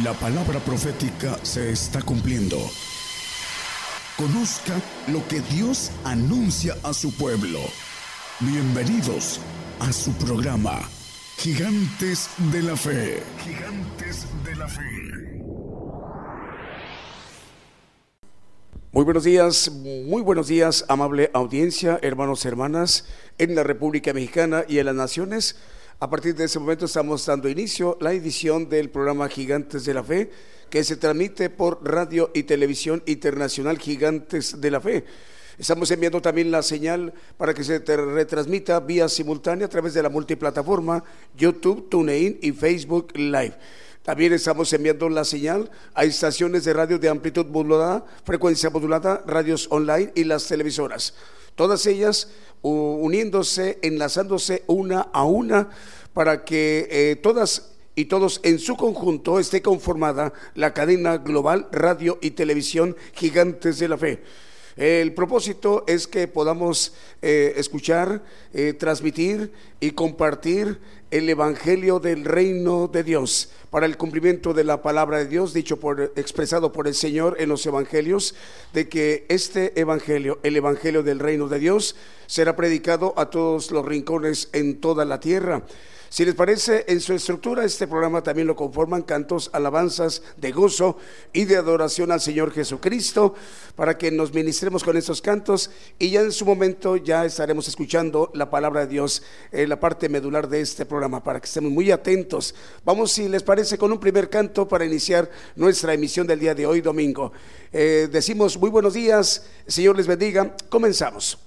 La palabra profética se está cumpliendo. Conozca lo que Dios anuncia a su pueblo. Bienvenidos a su programa, Gigantes de la Fe. Gigantes de la Fe. Muy buenos días, muy buenos días, amable audiencia, hermanos y hermanas en la República Mexicana y en las naciones. A partir de ese momento estamos dando inicio la edición del programa Gigantes de la Fe, que se transmite por radio y televisión internacional Gigantes de la Fe. Estamos enviando también la señal para que se retransmita vía simultánea a través de la multiplataforma YouTube, TuneIn y Facebook Live. También estamos enviando la señal a estaciones de radio de amplitud modulada, frecuencia modulada, radios online y las televisoras. Todas ellas uniéndose, enlazándose una a una para que eh, todas y todos en su conjunto esté conformada la cadena global radio y televisión gigantes de la fe. El propósito es que podamos eh, escuchar, eh, transmitir y compartir el Evangelio del Reino de Dios para el cumplimiento de la palabra de Dios, dicho por, expresado por el Señor en los Evangelios, de que este Evangelio, el Evangelio del Reino de Dios, será predicado a todos los rincones en toda la tierra. Si les parece, en su estructura este programa también lo conforman cantos, alabanzas de gozo y de adoración al Señor Jesucristo, para que nos ministremos con estos cantos y ya en su momento ya estaremos escuchando la palabra de Dios en la parte medular de este programa, para que estemos muy atentos. Vamos, si les parece, con un primer canto para iniciar nuestra emisión del día de hoy, domingo. Eh, decimos muy buenos días, Señor les bendiga, comenzamos.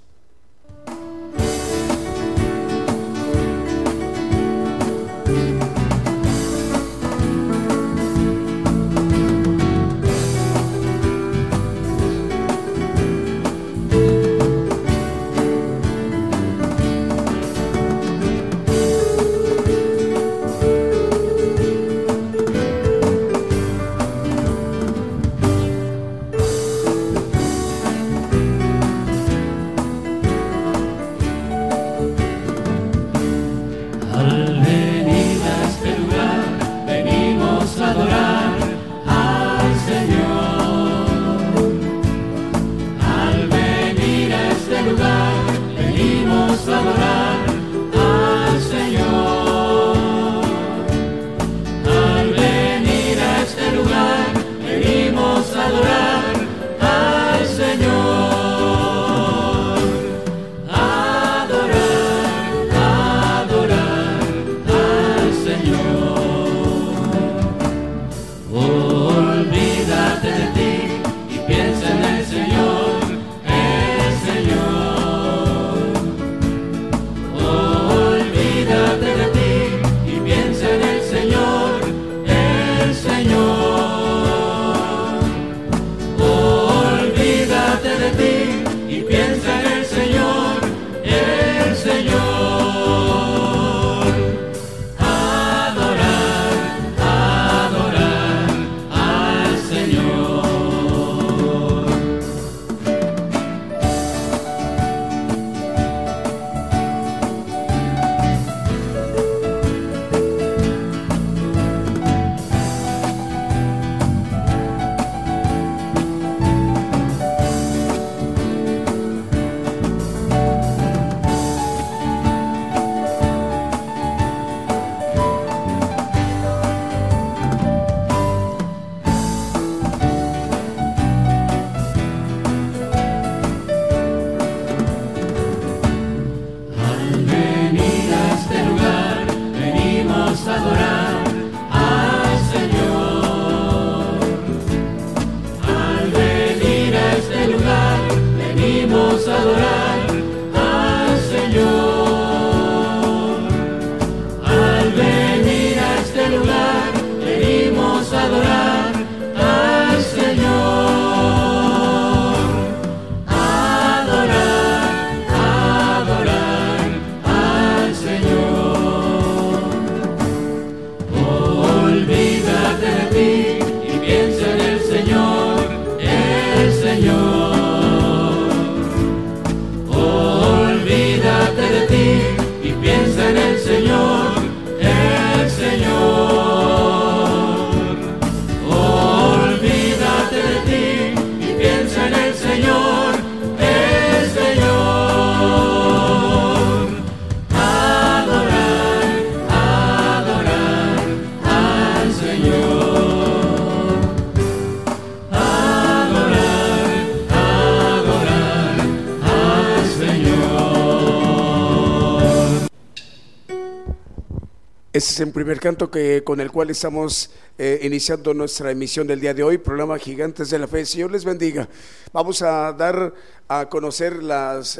Es el primer canto que, con el cual estamos eh, iniciando nuestra emisión del día de hoy, programa Gigantes de la Fe. Señor les bendiga. Vamos a dar a conocer las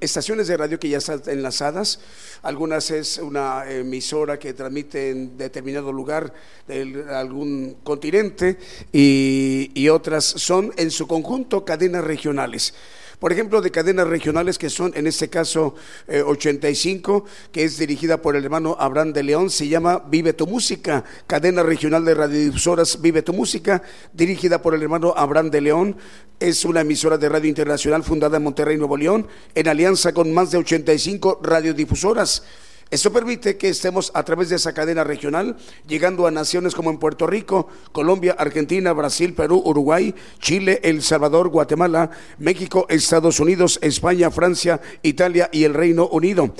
estaciones de radio que ya están enlazadas. Algunas es una emisora que transmite en determinado lugar de algún continente y otras son en su conjunto cadenas regionales por ejemplo, de cadenas regionales que son, en este caso, 85, eh, que es dirigida por el hermano Abraham de León, se llama Vive tu Música, cadena regional de radiodifusoras Vive tu Música, dirigida por el hermano Abraham de León, es una emisora de radio internacional fundada en Monterrey, Nuevo León, en alianza con más de 85 radiodifusoras. Esto permite que estemos a través de esa cadena regional llegando a naciones como en Puerto Rico, Colombia, Argentina, Brasil, Perú, Uruguay, Chile, El Salvador, Guatemala, México, Estados Unidos, España, Francia, Italia y el Reino Unido.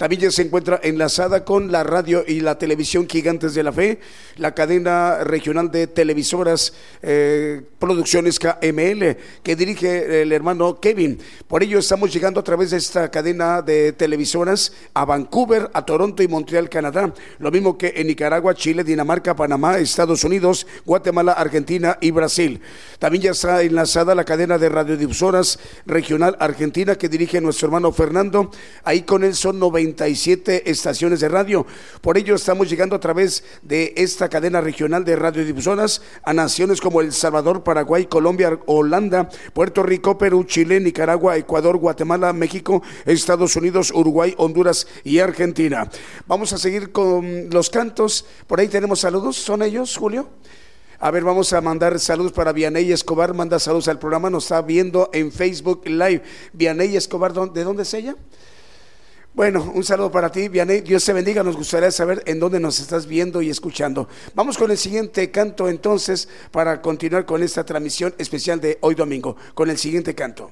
También se encuentra enlazada con la radio y la televisión Gigantes de la Fe, la cadena regional de televisoras eh, Producciones KML, que dirige el hermano Kevin. Por ello estamos llegando a través de esta cadena de televisoras a Vancouver, a Toronto y Montreal, Canadá. Lo mismo que en Nicaragua, Chile, Dinamarca, Panamá, Estados Unidos, Guatemala, Argentina y Brasil. También ya está enlazada la cadena de radiodifusoras regional argentina que dirige nuestro hermano Fernando. Ahí con él son 90 estaciones de radio. Por ello estamos llegando a través de esta cadena regional de radiodifusoras a naciones como El Salvador, Paraguay, Colombia, Holanda, Puerto Rico, Perú, Chile, Nicaragua, Ecuador, Guatemala, México, Estados Unidos, Uruguay, Honduras y Argentina. Vamos a seguir con los cantos. Por ahí tenemos saludos. ¿Son ellos, Julio? A ver, vamos a mandar saludos para Vianey Escobar. Manda saludos al programa. Nos está viendo en Facebook Live. Vianey Escobar, ¿de dónde es ella? Bueno, un saludo para ti, Vianey. Dios te bendiga. Nos gustaría saber en dónde nos estás viendo y escuchando. Vamos con el siguiente canto entonces para continuar con esta transmisión especial de hoy domingo. Con el siguiente canto.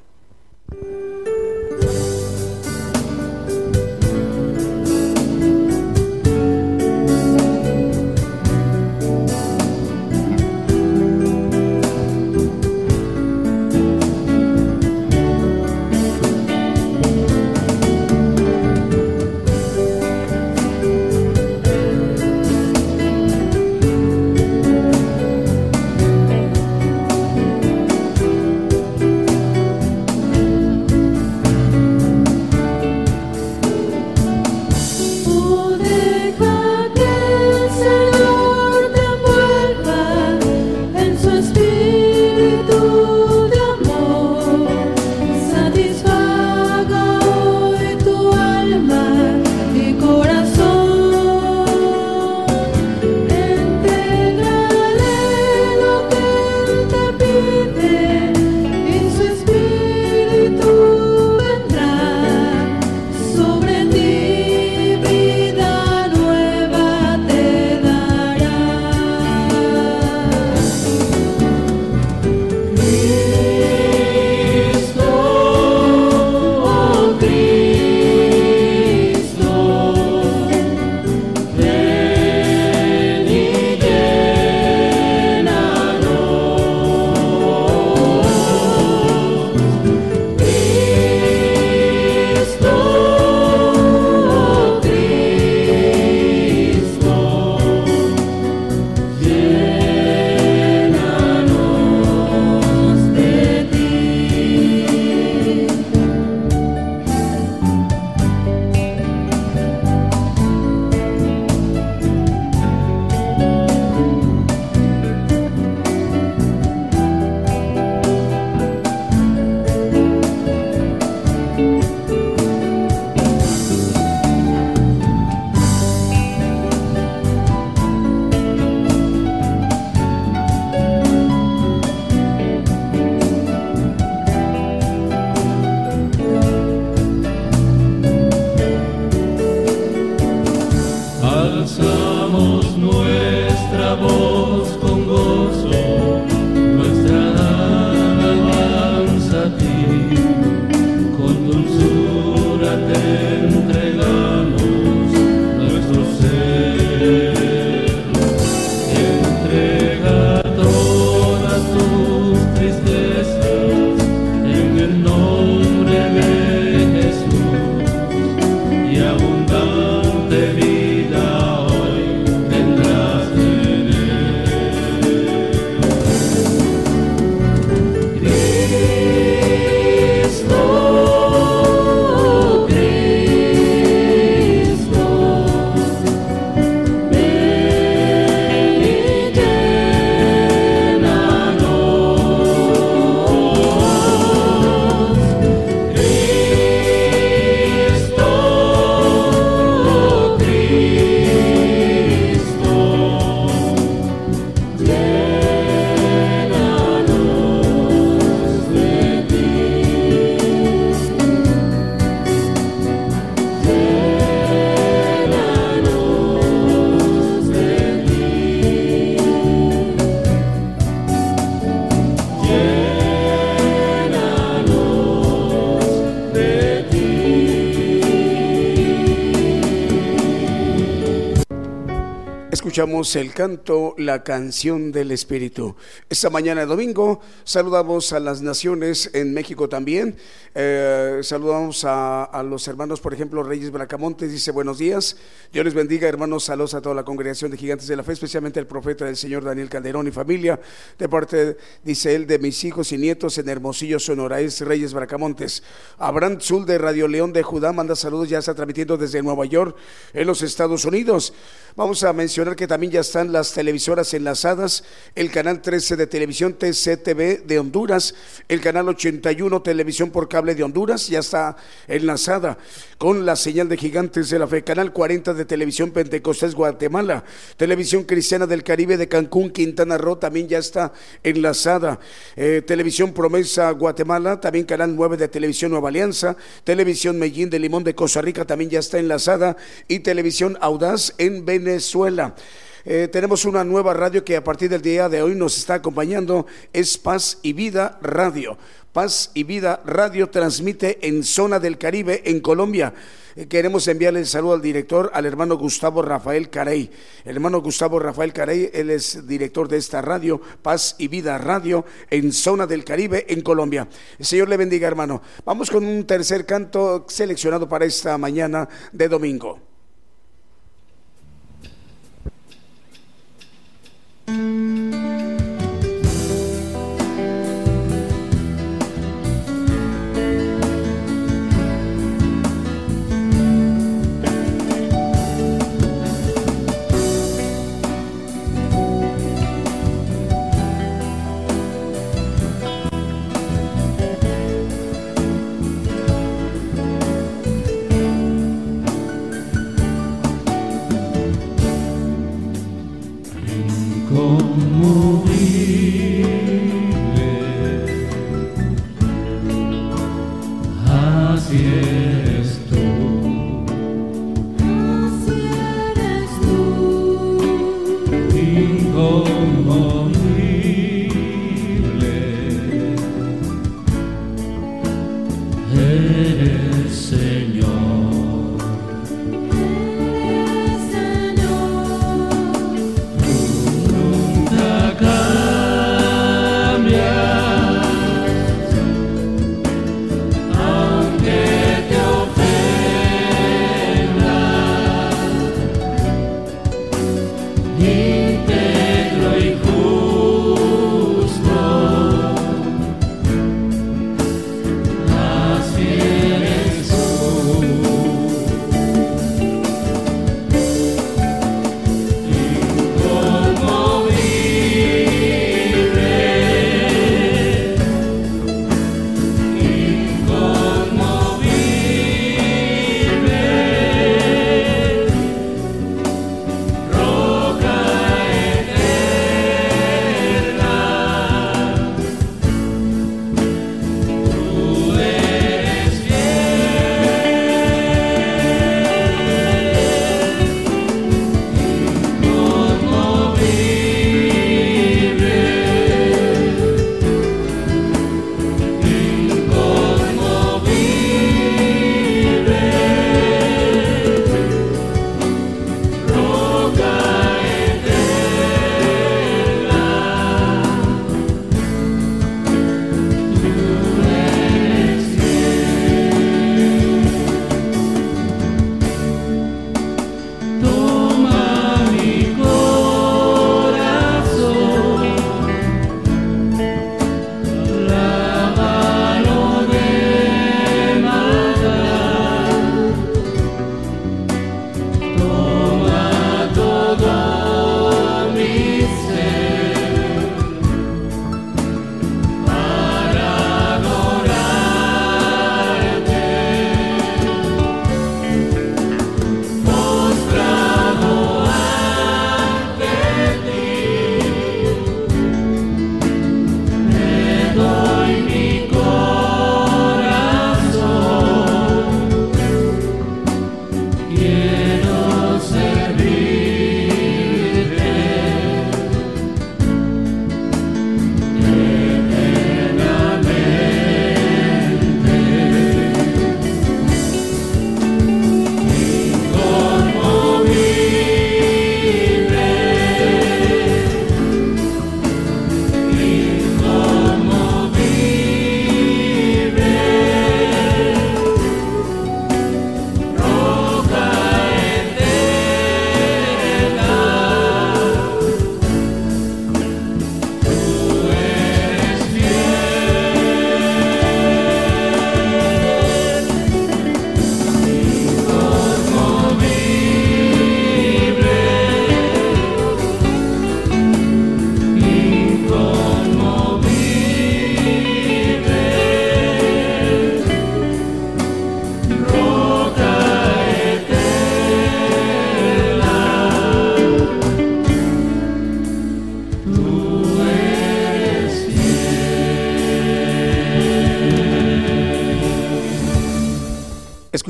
Escuchamos el canto La canción del Espíritu. Esta mañana domingo saludamos a las naciones en México también. Eh, saludamos a, los hermanos, por ejemplo, Reyes Bracamontes, dice buenos días. Dios les bendiga, hermanos, saludos a toda la congregación de Gigantes de la Fe, especialmente al profeta del Señor Daniel Calderón y familia, de parte, dice él, de mis hijos y nietos en Hermosillo, Sonora, es Reyes Bracamontes. Abraham Zul de Radio León de Judá manda saludos, ya está transmitiendo desde Nueva York, en los Estados Unidos. Vamos a mencionar que también ya están las televisoras enlazadas, el canal 13 de televisión TCTV de Honduras, el canal 81 televisión por cable de Honduras, ya está enlazada con la señal de Gigantes de la Fe, canal 40 de televisión Pentecostés Guatemala, televisión cristiana del Caribe de Cancún, Quintana Roo también ya está enlazada, eh, televisión Promesa Guatemala, también canal 9 de televisión Nueva Alianza, televisión Medellín de Limón de Costa Rica también ya está enlazada y televisión Audaz en Venezuela Venezuela. Eh, tenemos una nueva radio que a partir del día de hoy nos está acompañando, es Paz y Vida Radio. Paz y Vida Radio transmite en zona del Caribe, en Colombia. Eh, queremos enviarle el saludo al director, al hermano Gustavo Rafael Carey. El hermano Gustavo Rafael Carey, él es director de esta radio, Paz y Vida Radio, en zona del Caribe, en Colombia. El Señor le bendiga, hermano. Vamos con un tercer canto seleccionado para esta mañana de domingo. Música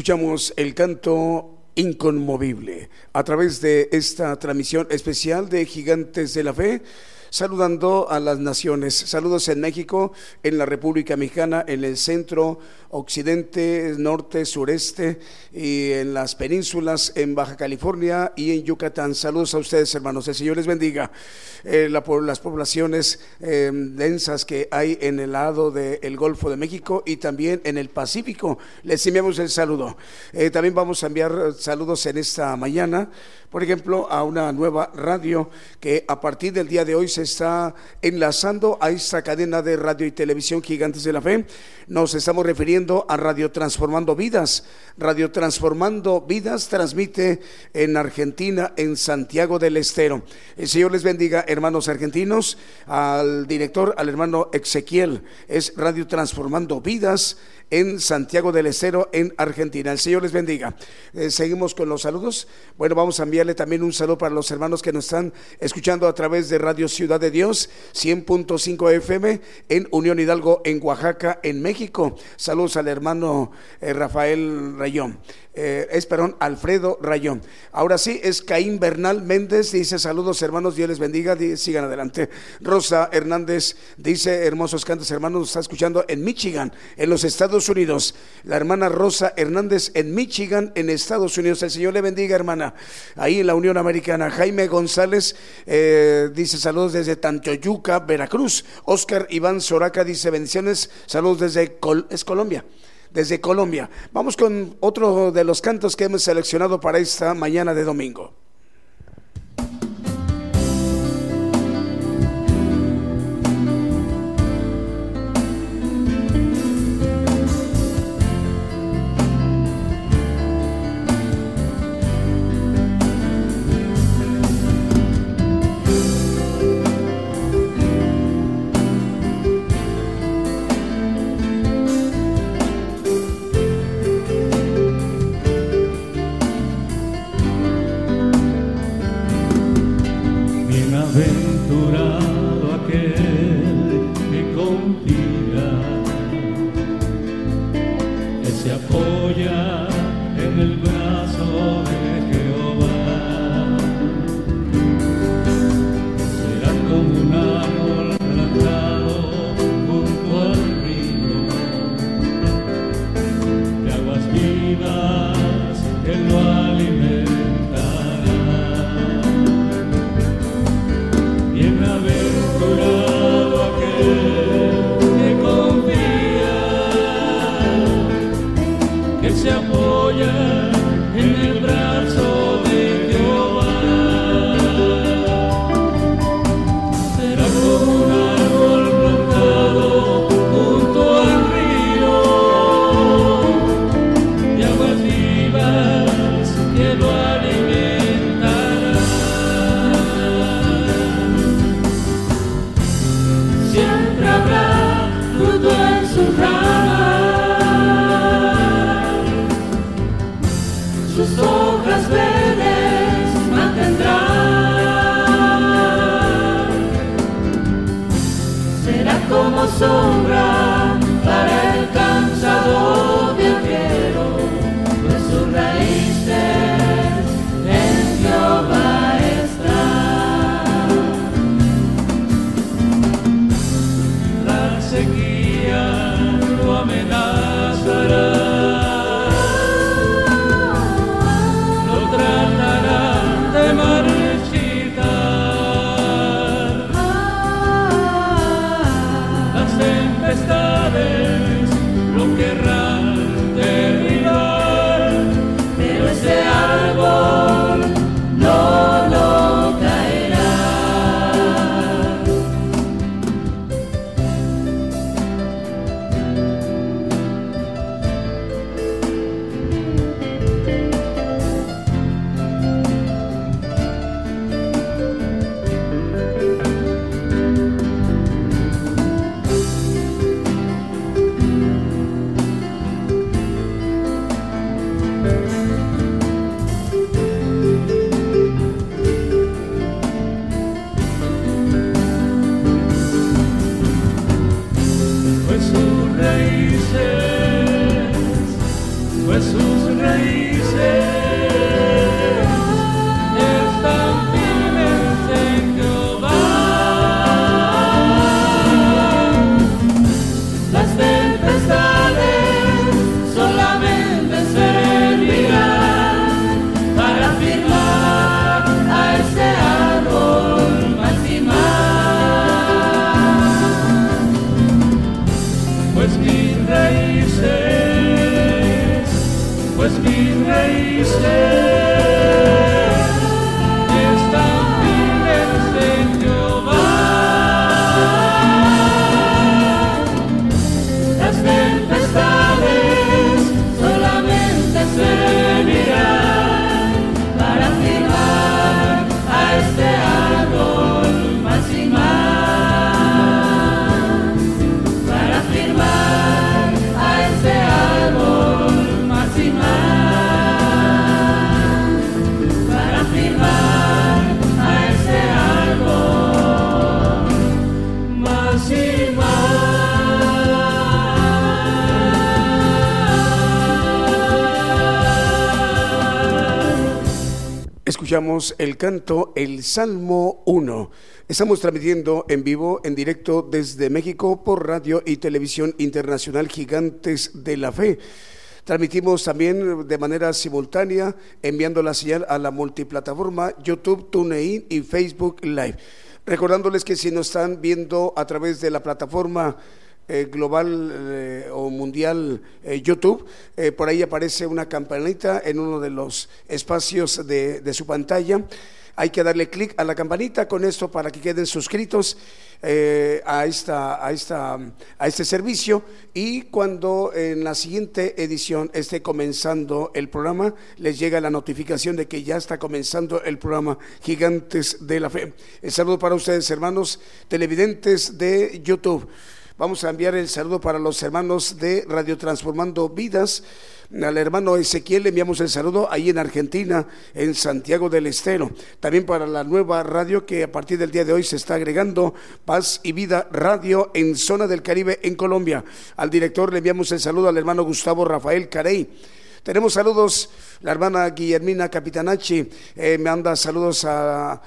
escuchamos el canto inconmovible a través de esta transmisión especial de Gigantes de la Fe saludando a las naciones. Saludos en México, en la República Mexicana, en el centro, occidente, norte, sureste y en las penínsulas, en Baja California y en Yucatán. Saludos a ustedes, hermanos. El Señor les bendiga. Eh, las poblaciones eh, densas que hay en el lado del Golfo de México y también en el Pacífico. Les enviamos el saludo. Eh, también vamos a enviar saludos en esta mañana, por ejemplo, a una nueva radio que a partir del día de hoy se está enlazando a esta cadena de radio y televisión Gigantes de la Fe. Nos estamos refiriendo a Radio Transformando Vidas. Radio Transformando Vidas transmite en Argentina, en Santiago del Estero. El Señor les bendiga, hermanos argentinos, al director, al hermano Ezequiel. Es Radio Transformando Vidas en Santiago del Estero, en Argentina. El Señor les bendiga. Eh, seguimos con los saludos. Bueno, vamos a enviarle también un saludo para los hermanos que nos están escuchando a través de Radio Ciudad de Dios, 100.5 FM, en Unión Hidalgo, en Oaxaca, en México. Saludos al hermano eh, Rafael Rayón eh, es, perdón, Alfredo Rayón. Ahora sí, es Caín Bernal Méndez, dice saludos hermanos, Dios les bendiga, sigan adelante. Rosa Hernández dice, hermosos cantos hermanos, nos está escuchando en Michigan, en los Estados Unidos. La hermana Rosa Hernández en Michigan, en Estados Unidos. El Señor le bendiga, hermana. Ahí en la Unión Americana. Jaime González eh, dice saludos desde Tantoyuca, Veracruz. Oscar Iván Soraca dice bendiciones, saludos desde es Colombia desde Colombia. Vamos con otro de los cantos que hemos seleccionado para esta mañana de domingo. El canto El Salmo 1. Estamos transmitiendo en vivo, en directo desde México por radio y televisión internacional Gigantes de la Fe. Transmitimos también de manera simultánea, enviando la señal a la multiplataforma YouTube, TuneIn y Facebook Live. Recordándoles que si nos están viendo a través de la plataforma eh, global eh, o mundial eh, YouTube, por ahí aparece una campanita en uno de los espacios de, de su pantalla. Hay que darle clic a la campanita con esto para que queden suscritos a, esta, a, esta, a este servicio y cuando en la siguiente edición esté comenzando el programa, les llega la notificación de que ya está comenzando el programa Gigantes de la Fe. El saludo para ustedes, hermanos televidentes de YouTube. Vamos a enviar el saludo para los hermanos de Radio Transformando Vidas. Al hermano Ezequiel le enviamos el saludo ahí en Argentina, en Santiago del Estero. También para la nueva radio que a partir del día de hoy se está agregando, Paz y Vida Radio en Zona del Caribe, en Colombia. Al director le enviamos el saludo al hermano Gustavo Rafael Carey. Tenemos saludos, la hermana Guillermina Capitanachi eh, manda saludos a,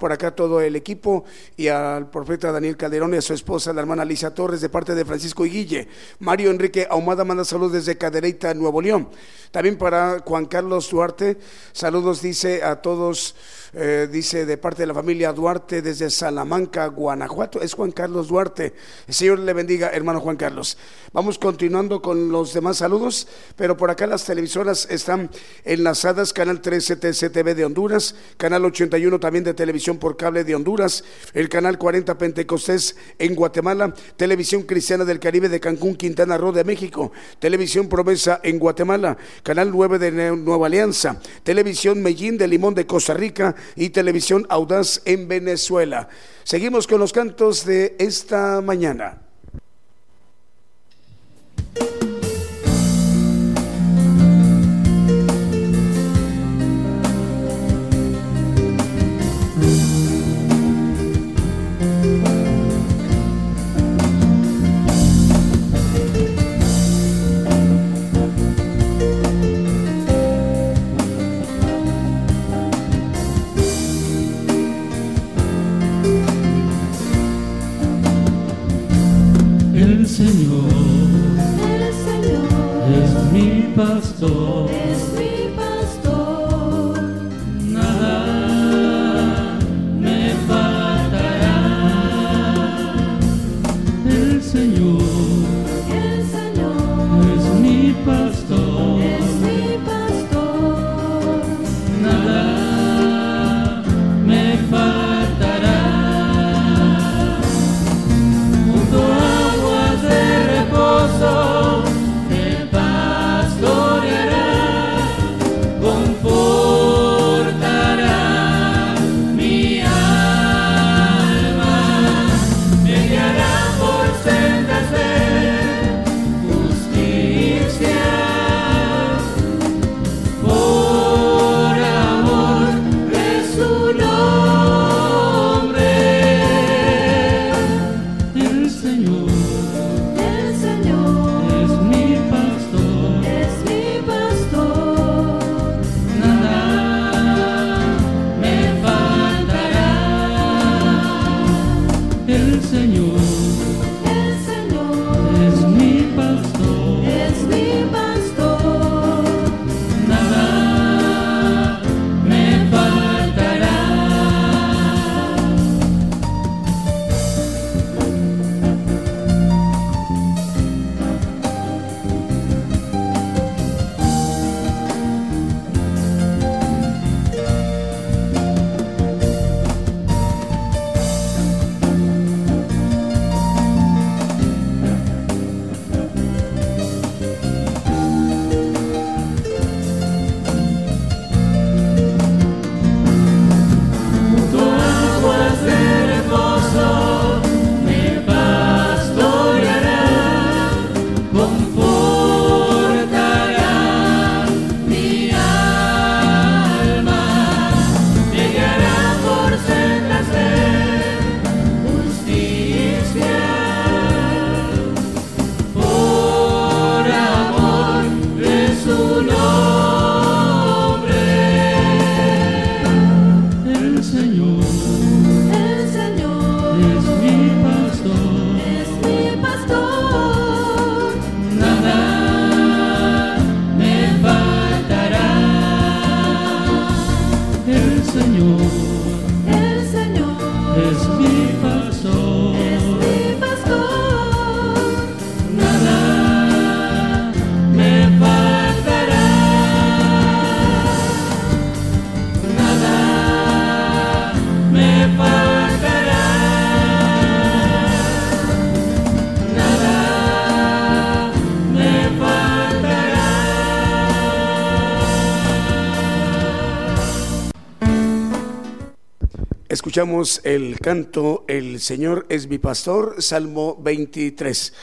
por acá todo el equipo y al profeta Daniel Calderón y a su esposa, la hermana Alicia Torres, de parte de Francisco y Guille. Mario Enrique Ahumada manda saludos desde Cadereyta, Nuevo León. También para Juan Carlos Duarte, saludos dice a todos eh, dice de parte de la familia Duarte desde Salamanca, Guanajuato. Es Juan Carlos Duarte. El Señor le bendiga, hermano Juan Carlos. Vamos continuando con los demás saludos, pero por acá las televisoras están enlazadas, Canal 13 TCTV de Honduras, Canal 81 también de Televisión por Cable de Honduras, el Canal 40 Pentecostés en Guatemala, Televisión Cristiana del Caribe de Cancún, Quintana Roo de México, Televisión Promesa en Guatemala, Canal 9 de Nueva Alianza, Televisión Mellín de Limón de Costa Rica, y Televisión Audaz en Venezuela. Seguimos con los cantos de esta mañana. Pastoreará Escuchamos el canto El Señor es mi pastor, Salmo 23.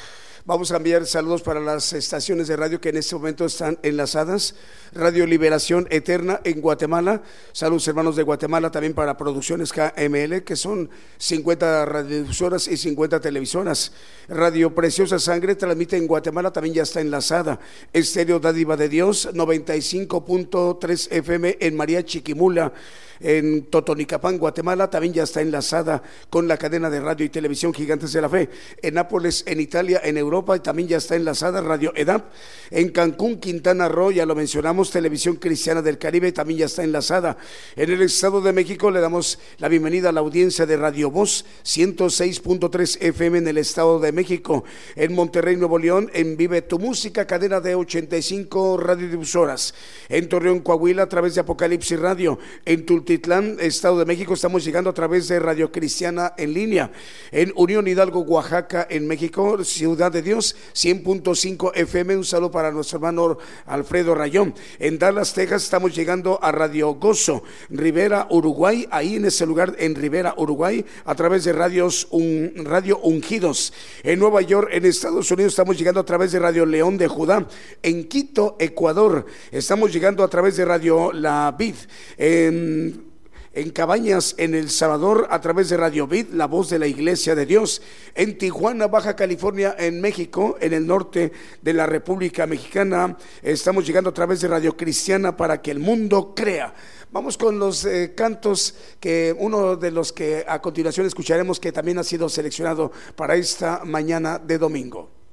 Vamos a enviar saludos para las estaciones de radio que en este momento están enlazadas. Radio Liberación Eterna en Guatemala. Saludos hermanos de Guatemala también para Producciones KML, que son 50 radiodifusoras y 50 televisoras. Radio Preciosa Sangre transmite en Guatemala, también ya está enlazada. Estéreo Dádiva de Dios, 95.3 FM en María Chiquimula en Totonicapán, Guatemala, también ya está enlazada con la cadena de radio y televisión Gigantes de la Fe. En Nápoles, en Italia, en Europa, también ya está enlazada Radio EDAP. En Cancún, Quintana Roo, ya lo mencionamos, Televisión Cristiana del Caribe, también ya está enlazada. En el Estado de México le damos la bienvenida a la audiencia de Radio Voz, 106.3 FM en el Estado de México. En Monterrey, Nuevo León, en Vive tu Música, cadena de 85 radiodifusoras. En Torreón, Coahuila, a través de Apocalipsis Radio. En Titlán, Estado de México. Estamos llegando a través de Radio Cristiana en línea. En Unión Hidalgo, Oaxaca, en México, Ciudad de Dios, 100.5 FM. Un saludo para nuestro hermano Alfredo Rayón. En Dallas, Texas, estamos llegando a Radio Gozo, Rivera, Uruguay. Ahí en ese lugar, en Rivera, Uruguay, a través de radios un, Radio Ungidos. En Nueva York, en Estados Unidos, estamos llegando a través de Radio León de Judá. En Quito, Ecuador, estamos llegando a través de Radio La Vid. En en Cabañas, en El Salvador, a través de Radio Vid, la voz de la Iglesia de Dios, en Tijuana, Baja California, en México, en el norte de la República Mexicana. Estamos llegando a través de Radio Cristiana para que el mundo crea. Vamos con los eh, cantos que uno de los que a continuación escucharemos que también ha sido seleccionado para esta mañana de domingo.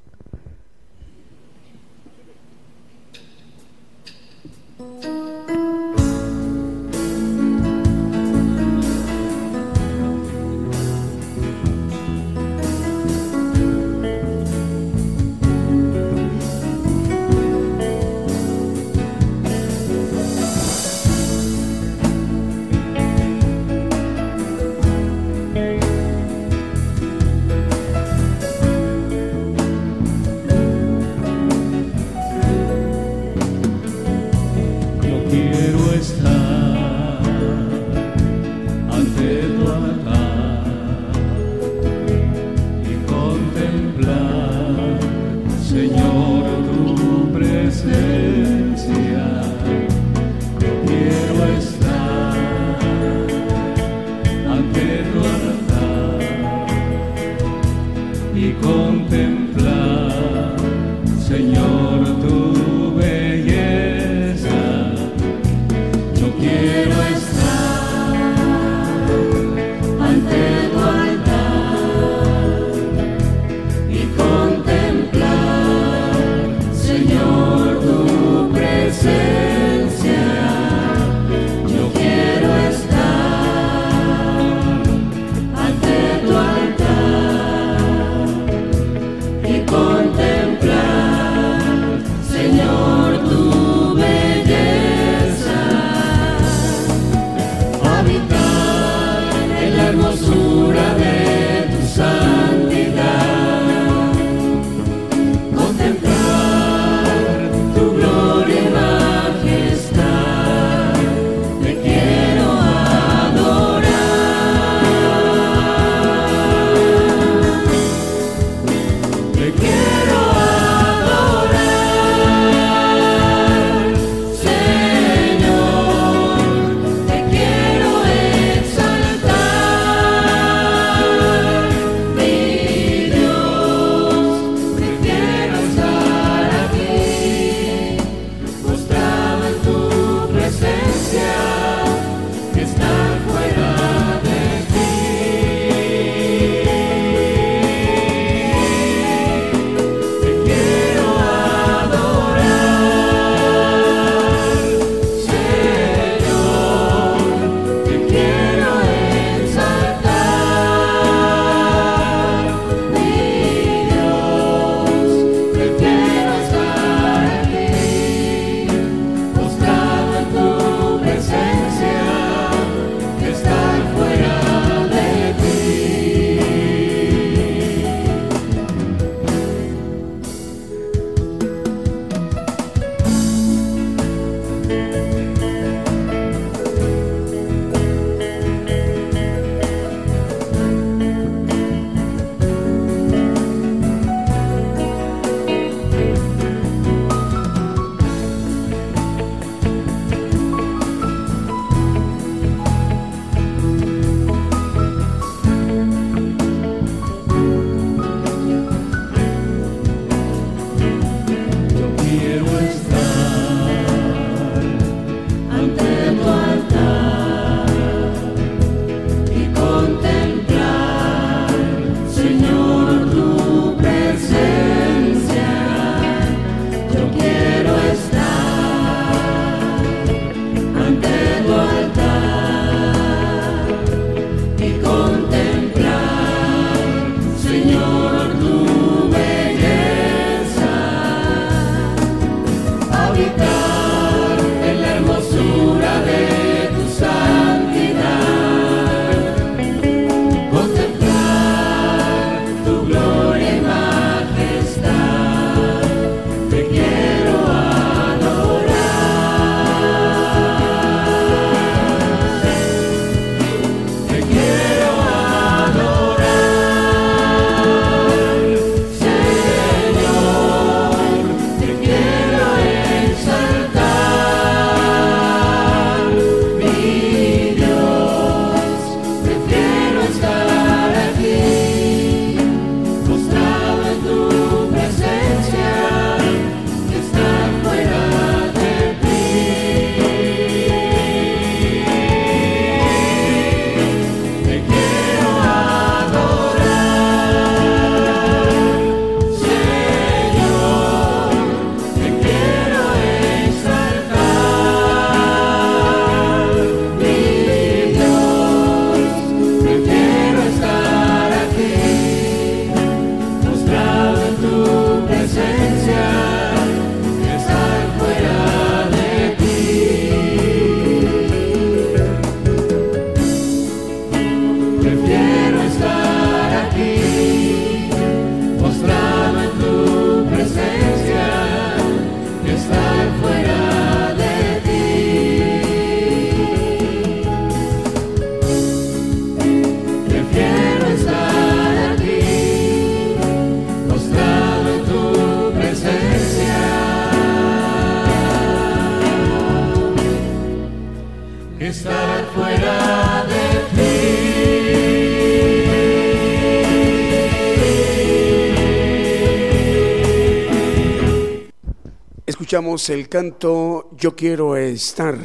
Escuchamos el canto Yo quiero estar.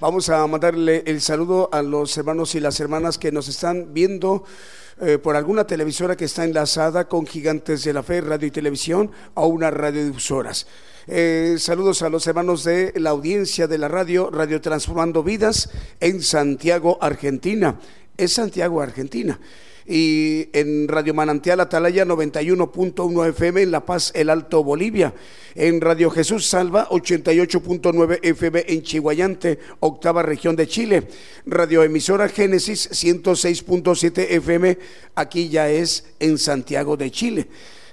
Vamos a mandarle el saludo a los hermanos y las hermanas que nos están viendo eh, por alguna televisora que está enlazada con Gigantes de la Fe, radio y televisión, o una radiodifusoras. Eh, saludos a los hermanos de la audiencia de la radio, Radio Transformando Vidas, en Santiago, Argentina. Es Santiago, Argentina y en Radio Manantial Atalaya 91.1 FM en La Paz, El Alto, Bolivia. En Radio Jesús Salva 88.9 FM en Chihuayante, octava región de Chile. Radio Emisora Génesis 106.7 FM, aquí ya es en Santiago de Chile.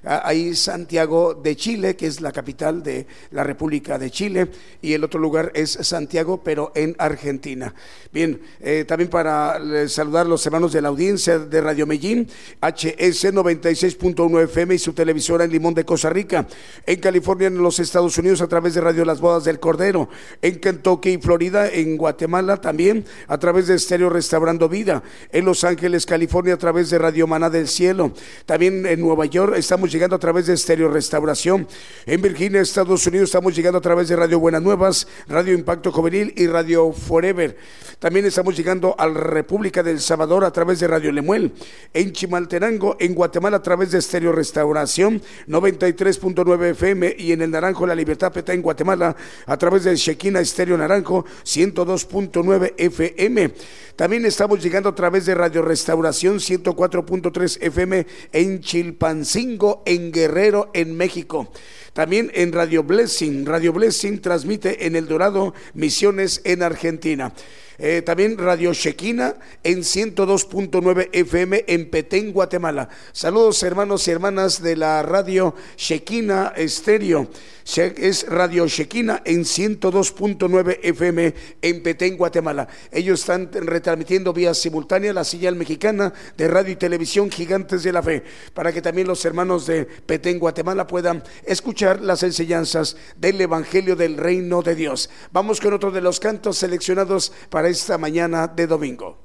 Hay Santiago de Chile, que es la capital de la República de Chile, y el otro lugar es Santiago, pero en Argentina. Bien, eh, también para eh, saludar a los hermanos de la audiencia de Radio Medellín, HS 96.1 FM y su televisora en Limón de Costa Rica, en California, en los Estados Unidos, a través de Radio Las Bodas del Cordero, en Kentucky Florida, en Guatemala también, a través de Estéreo Restaurando Vida, en Los Ángeles, California, a través de Radio Maná del Cielo, también en Nueva York, estamos llegando a través de Estéreo Restauración. En Virginia, Estados Unidos, estamos llegando a través de Radio Buenas Nuevas, Radio Impacto Juvenil y Radio Forever. También estamos llegando a la República del Salvador a través de Radio Lemuel. En Chimaltenango, en Guatemala, a través de Estéreo Restauración, 93.9 FM. Y en el Naranjo, La Libertad Peta en Guatemala, a través de Shequina Estéreo Naranjo, 102.9 FM. También estamos llegando a través de Radio Restauración 104.3 FM en Chilpancingo, en Guerrero, en México. También en Radio Blessing. Radio Blessing transmite en El Dorado Misiones en Argentina. Eh, también Radio Shequina en 102.9 FM en Petén, Guatemala. Saludos hermanos y hermanas de la radio Shequina Estéreo. Es Radio Shequina en 102.9 FM en Petén, Guatemala. Ellos están retransmitiendo vía simultánea la señal mexicana de radio y televisión Gigantes de la Fe, para que también los hermanos de Petén, Guatemala puedan escuchar las enseñanzas del Evangelio del Reino de Dios. Vamos con otro de los cantos seleccionados para esta mañana de domingo.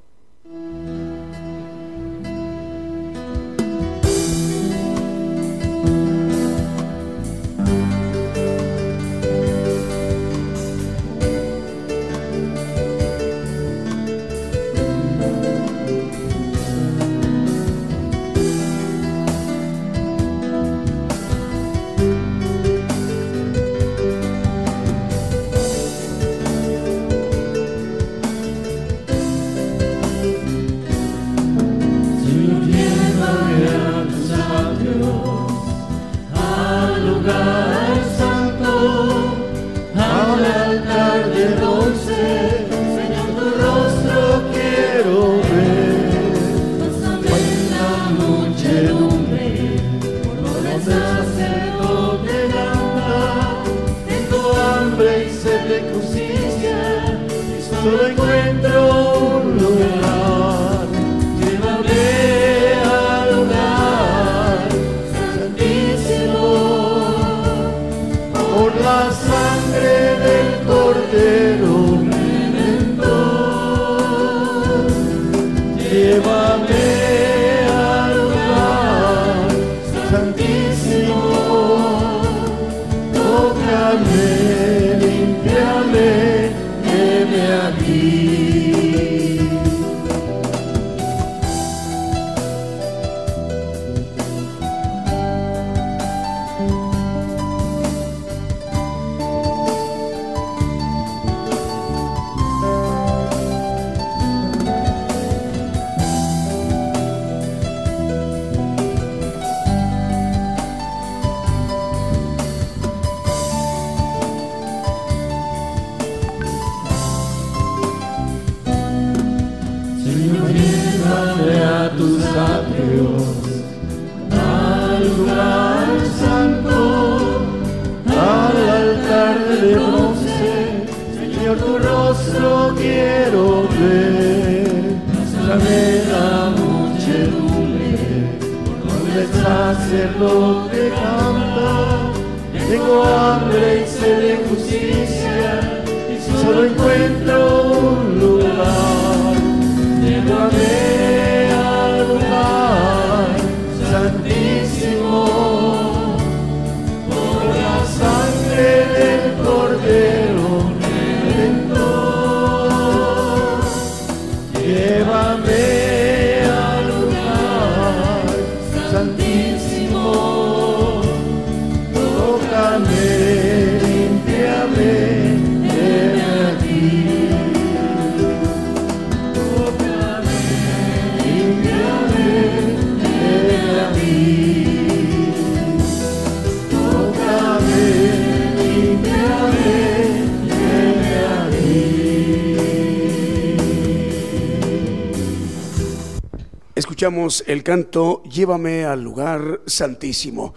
Canto Llévame al lugar santísimo.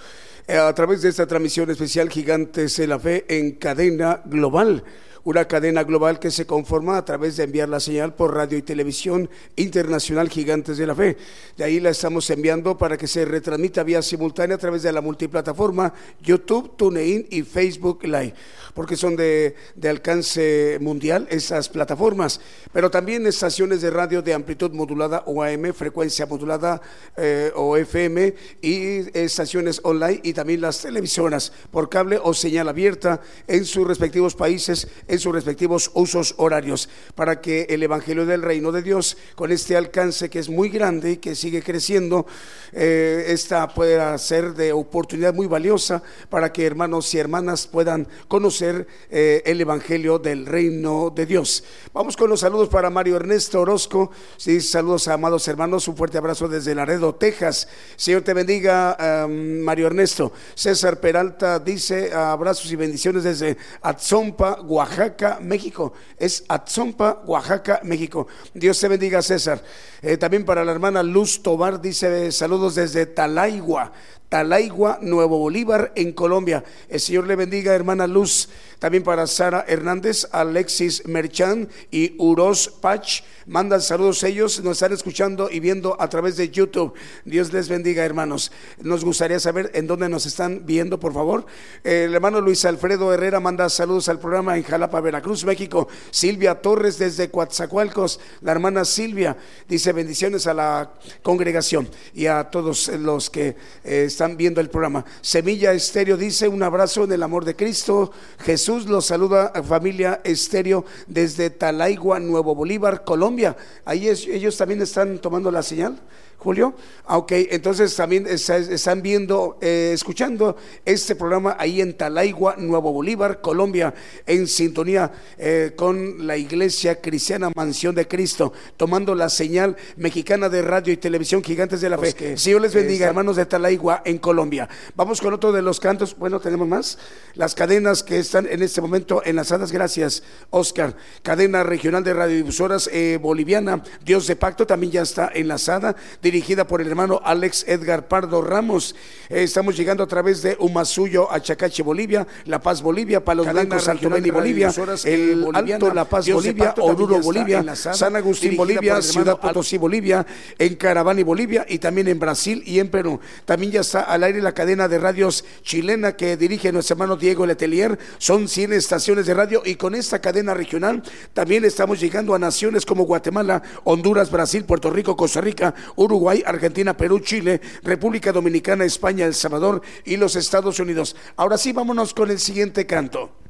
Eh, a través de esta transmisión especial Gigantes de la Fe en cadena global una cadena global que se conforma a través de enviar la señal por radio y televisión internacional Gigantes de la Fe. De ahí la estamos enviando para que se retransmita vía simultánea a través de la multiplataforma YouTube, TuneIn y Facebook Live porque son de, alcance mundial esas plataformas, pero también estaciones de radio de amplitud modulada o AM, frecuencia modulada eh, o FM y estaciones online y también las televisoras por cable o señal abierta en sus respectivos países, en sus respectivos usos horarios, para que el Evangelio del Reino de Dios, con este alcance que es muy grande y que sigue creciendo, eh, esta pueda ser de oportunidad muy valiosa para que hermanos y hermanas puedan conocer eh, el Evangelio del Reino de Dios. Vamos con los saludos para Mario Ernesto Orozco. Sí, saludos a amados hermanos. Un fuerte abrazo desde Laredo, Texas. Señor te bendiga, Mario Ernesto. César Peralta dice abrazos y bendiciones desde Atzompa, Oaxaca, México. Es Atzompa, Oaxaca, México. Dios te bendiga, César. Eh, también para la hermana Luz Tobar dice saludos desde Talaigua. Talaigua, Nuevo Bolívar, en Colombia. El Señor le bendiga, hermana Luz. También para Sara Hernández, Alexis Merchan y Uros Pach. Mandan saludos ellos, nos están escuchando y viendo a través de YouTube. Dios les bendiga, hermanos. Nos gustaría saber en dónde nos están viendo, por favor. El hermano Luis Alfredo Herrera manda saludos al programa en Jalapa, Veracruz, México. Silvia Torres desde Coatzacoalcos. La hermana Silvia dice bendiciones a la congregación y a todos los que eh, están viendo el programa. Semilla Estéreo dice un abrazo en el amor de Cristo. Jesús los saluda a familia Estéreo desde Talaigua, Nuevo Bolívar, Colombia. Ahí ellos también están tomando la señal. Julio. Ah, ok, entonces también están viendo, eh, escuchando este programa ahí en Talaigua, Nuevo Bolívar, Colombia, en sintonía eh, con la Iglesia Cristiana Mansión de Cristo, tomando la señal mexicana de radio y televisión Gigantes de la Fe. Pues Señor les bendiga, hermanos de Talaigua, en Colombia. Vamos con otro de los cantos. Bueno, tenemos más. Las cadenas que están en este momento enlazadas. Gracias, Oscar. Cadena regional de radiodifusoras eh, boliviana, Dios de Pacto, también ya está enlazada dirigida por el hermano Alex Edgar Pardo Ramos. Eh, estamos llegando a través de Umasuyo a Chacache, Bolivia, La Paz, Bolivia, Palos Blancos, Santo Beni, Bolivia, el Alto La Paz, Bolivia, Oruro, Bolivia, San Agustín, Bolivia, Ciudad Potosí, Bolivia, en Caravani, Bolivia y también en Brasil y en Perú. También ya está al aire la cadena de radios chilena que dirige nuestro hermano Diego Letelier. Son 100 estaciones de radio y con esta cadena regional también estamos llegando a naciones como Guatemala, Honduras, Brasil, Puerto Rico, Costa Rica, Uruguay, Argentina, Perú, Chile, República Dominicana, España, El Salvador y los Estados Unidos. Ahora sí, vámonos con el siguiente canto.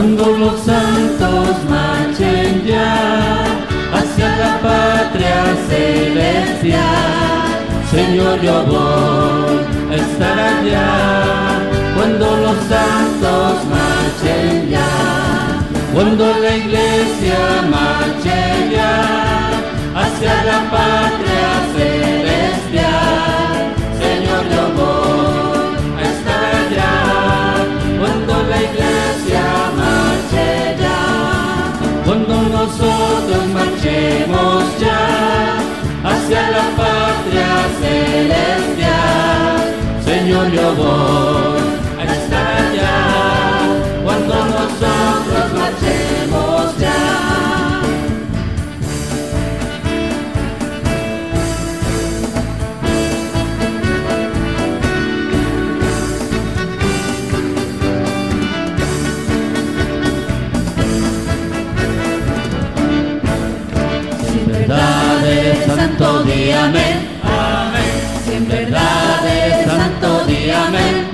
Cuando los santos marchen ya hacia la patria celestial, Señor, yo voy estar allá cuando los santos marchen ya, cuando la iglesia marche ya hacia la patria celestial. Nosotros marchemos ya hacia la patria celestial. Señor, yo voy santo, di amén. Si en verdad eres santo, di amén.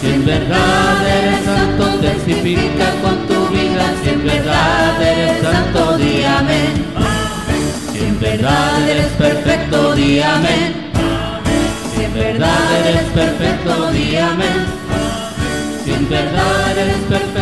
Si en verdad eres santo, testifica con tu vida. Si en verdad eres santo, di amén. Si en verdad eres perfecto, di amén. Si en verdad eres perfecto, di amén. Si en verdad eres perfecto,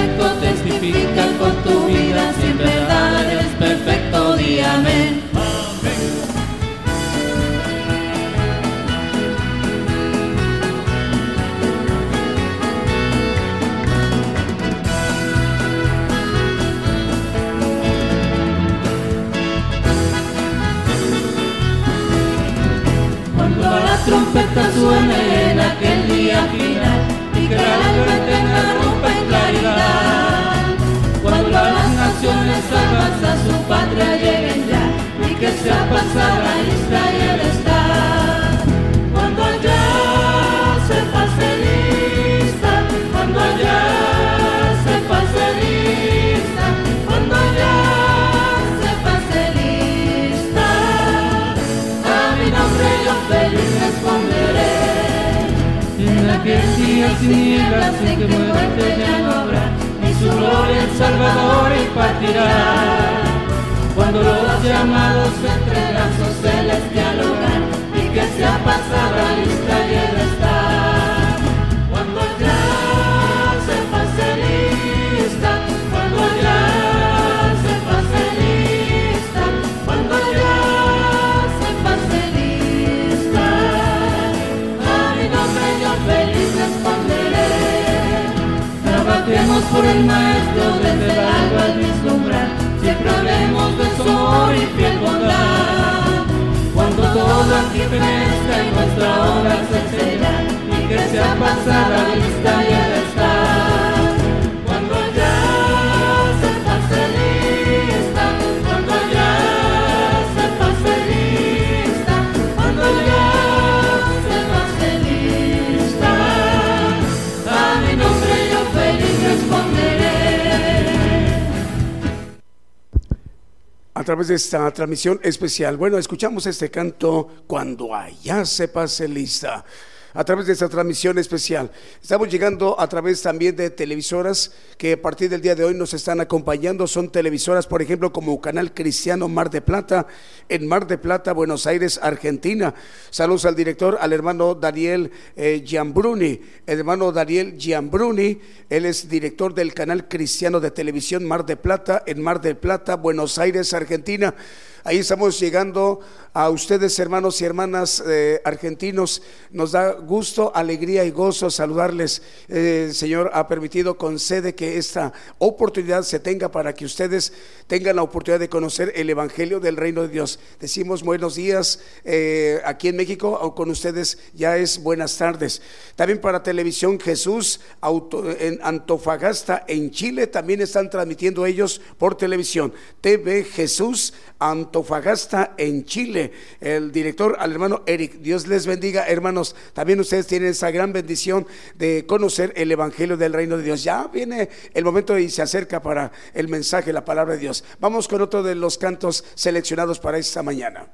suene en aquel día final y que la alma eterna rompa en claridad. Cuando las naciones salvas a su patria lleguen ya y que sea pasada Israel aquel día sin en que muerte ya no habrá, y su gloria el Salvador impartirá. Cuando los llamados entre brazos celestial hogar, y que sea pasada y Trabajemos por el Maestro desde el alba al vislumbrar, siempre hablemos de su amor y fiel bondad. Cuando aquí fenezca y nuestra obra se sella, y que sea pasada lista y través de esta transmisión especial. Bueno, escuchamos este canto cuando allá se pase lista. A través de esta transmisión especial. Estamos llegando a través también de televisoras que a partir del día de hoy nos están acompañando. Son televisoras, por ejemplo, como Canal Cristiano Mar de Plata, en Mar de Plata, Buenos Aires, Argentina. Saludos al director, al hermano Daniel eh, Giambruni. El hermano Daniel Giambruni, él es director del Canal Cristiano de Televisión Mar de Plata, en Mar de Plata, Buenos Aires, Argentina. Ahí estamos llegando a ustedes, hermanos y hermanas eh, argentinos. Nos da gusto, alegría y gozo saludarles. Eh, el Señor ha permitido, concede que esta oportunidad se tenga para que ustedes tengan la oportunidad de conocer el Evangelio del Reino de Dios. Decimos buenos días eh, aquí en México, o con ustedes ya es buenas tardes. También para Televisión Jesús, en Antofagasta, en Chile, también están transmitiendo ellos por televisión. TV Jesús, Antofagasta, en Chile. El director, al hermano Eric, Dios les bendiga, hermanos. También ustedes tienen esa gran bendición de conocer el Evangelio del Reino de Dios. Ya viene el momento y se acerca para el mensaje, la palabra de Dios. Vamos con otro de los cantos seleccionados para esta mañana.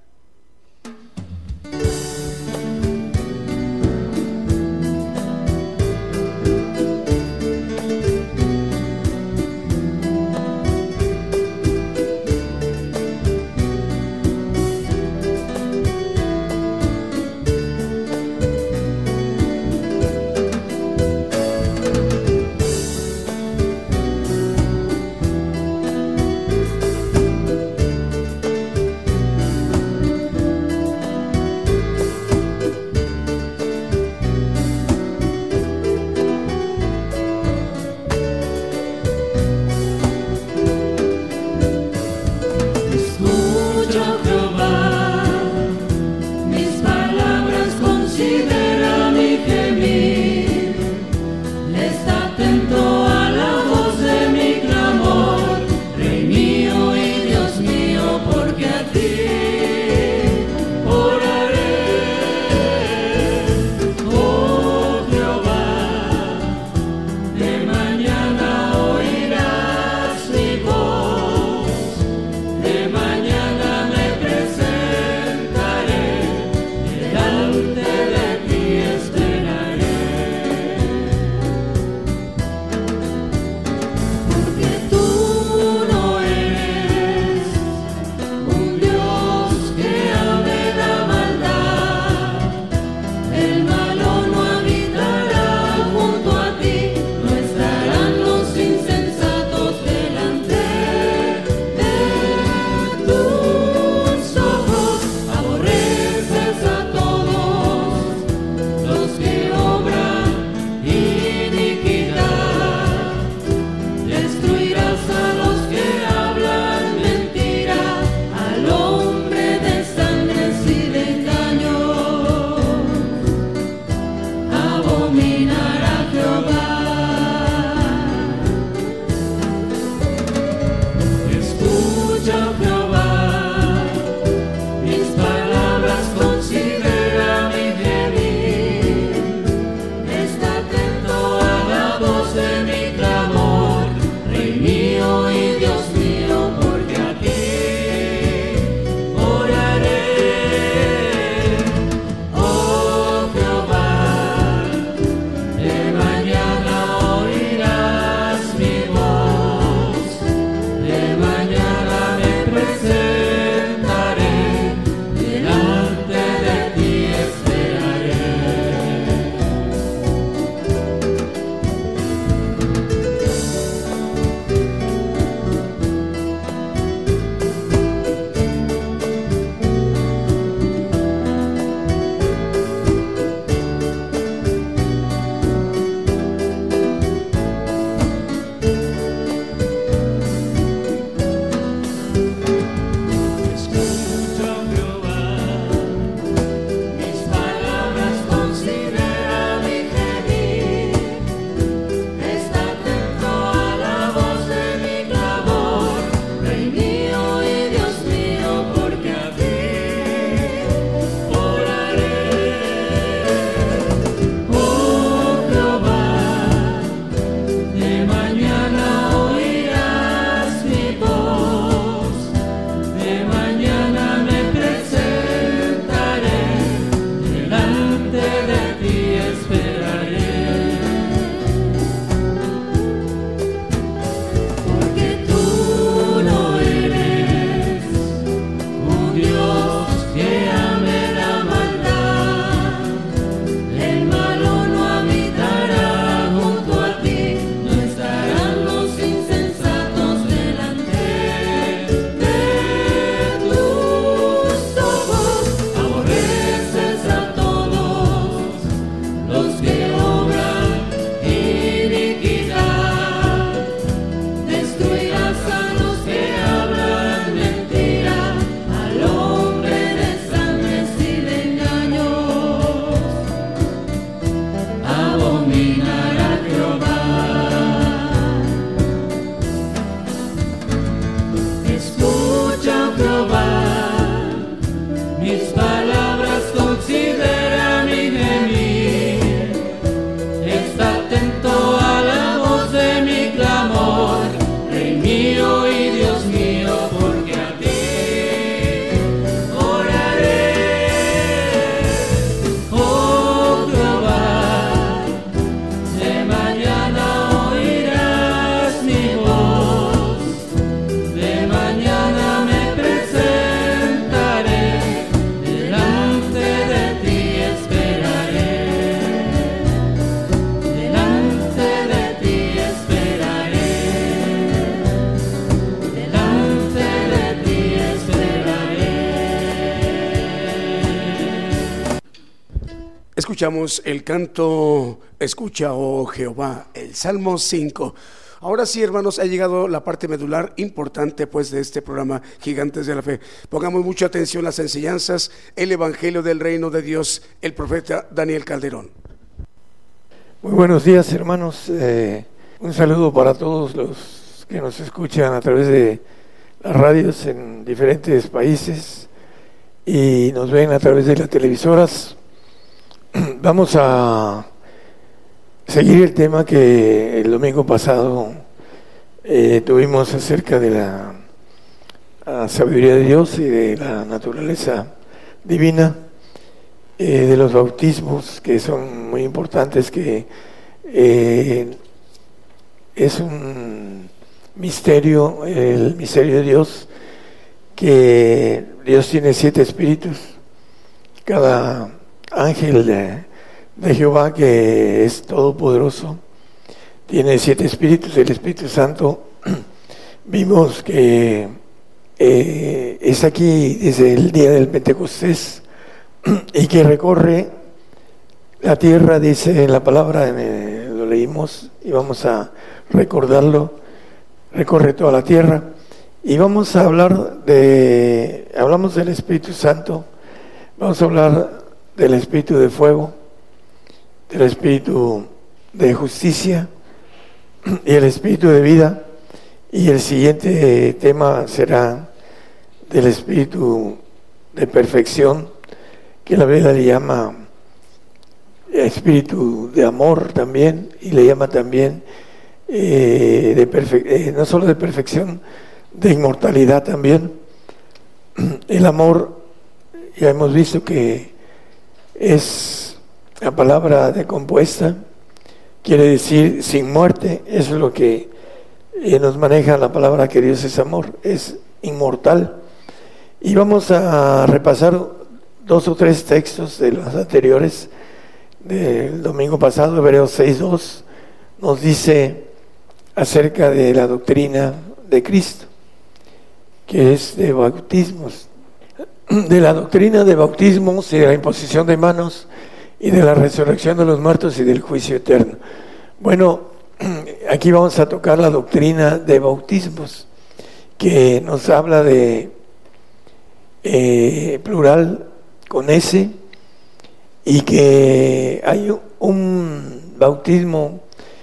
Escuchamos el canto Escucha, oh Jehová, el Salmo 5. Ahora sí, hermanos, ha llegado la parte medular importante pues de este programa Gigantes de la Fe. Pongamos mucha atención a las enseñanzas, el Evangelio del Reino de Dios, el profeta Daniel Calderón. Muy buenos días, hermanos. Eh, un saludo para todos los que nos escuchan a través de las radios en diferentes países y nos ven a través de las televisoras. Vamos a seguir el tema que el domingo pasado eh, tuvimos acerca de la, sabiduría de Dios y de la naturaleza divina, eh, de los bautismos que son muy importantes, que eh, es un misterio, el misterio de Dios, que Dios tiene siete espíritus, cada ángel de Jehová que es todopoderoso, tiene siete espíritus, el Espíritu Santo, vimos que eh, es aquí desde el día del Pentecostés y que recorre la tierra, dice la palabra, lo leímos y vamos a recordarlo, recorre toda la tierra. Y vamos a hablar de, hablamos del Espíritu Santo, vamos a hablar del Espíritu de fuego, el espíritu de justicia y el espíritu de vida. Y el siguiente tema será del espíritu de perfección, que la Biblia le llama espíritu de amor también, y le llama también eh, de eh, no solo de perfección, de inmortalidad también. El amor, ya hemos visto que es la palabra de compuesta quiere decir sin muerte, es lo que eh, nos maneja la palabra que Dios es amor, es inmortal. Y vamos a repasar dos o tres textos de los anteriores del domingo pasado, Hebreos 6.2, nos dice acerca de la doctrina de Cristo, que es de bautismos, de la doctrina de bautismos y de la imposición de manos y de la resurrección de los muertos y del juicio eterno. Bueno, aquí vamos a tocar la doctrina de bautismos, que nos habla de eh, plural con S, y que hay un bautismo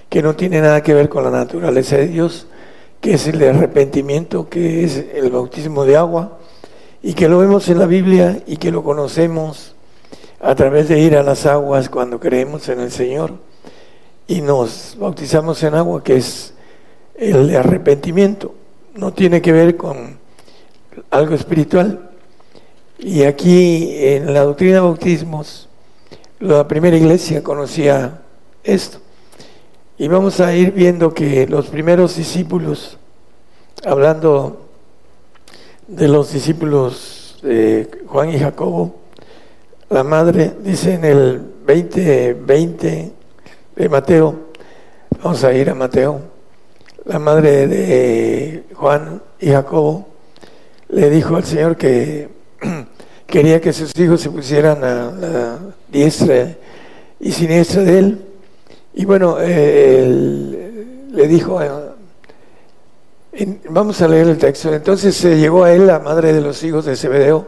que no tiene nada que ver con la naturaleza de Dios, que es el de arrepentimiento, que es el bautismo de agua, y que lo vemos en la Biblia y que lo conocemos a través de ir a las aguas cuando creemos en el Señor y nos bautizamos en agua, que es el arrepentimiento, no tiene que ver con algo espiritual. Y aquí en la doctrina de bautismos, la primera iglesia conocía esto. Y vamos a ir viendo que los primeros discípulos, hablando de los discípulos de Juan y Jacobo, la madre, dice en el 2020 de Mateo, vamos a ir a Mateo, la madre de Juan y Jacobo le dijo al Señor que quería que sus hijos se pusieran a la diestra y siniestra de él. Y bueno, le dijo, vamos a leer el texto, entonces se llegó a él la madre de los hijos de Zebedeo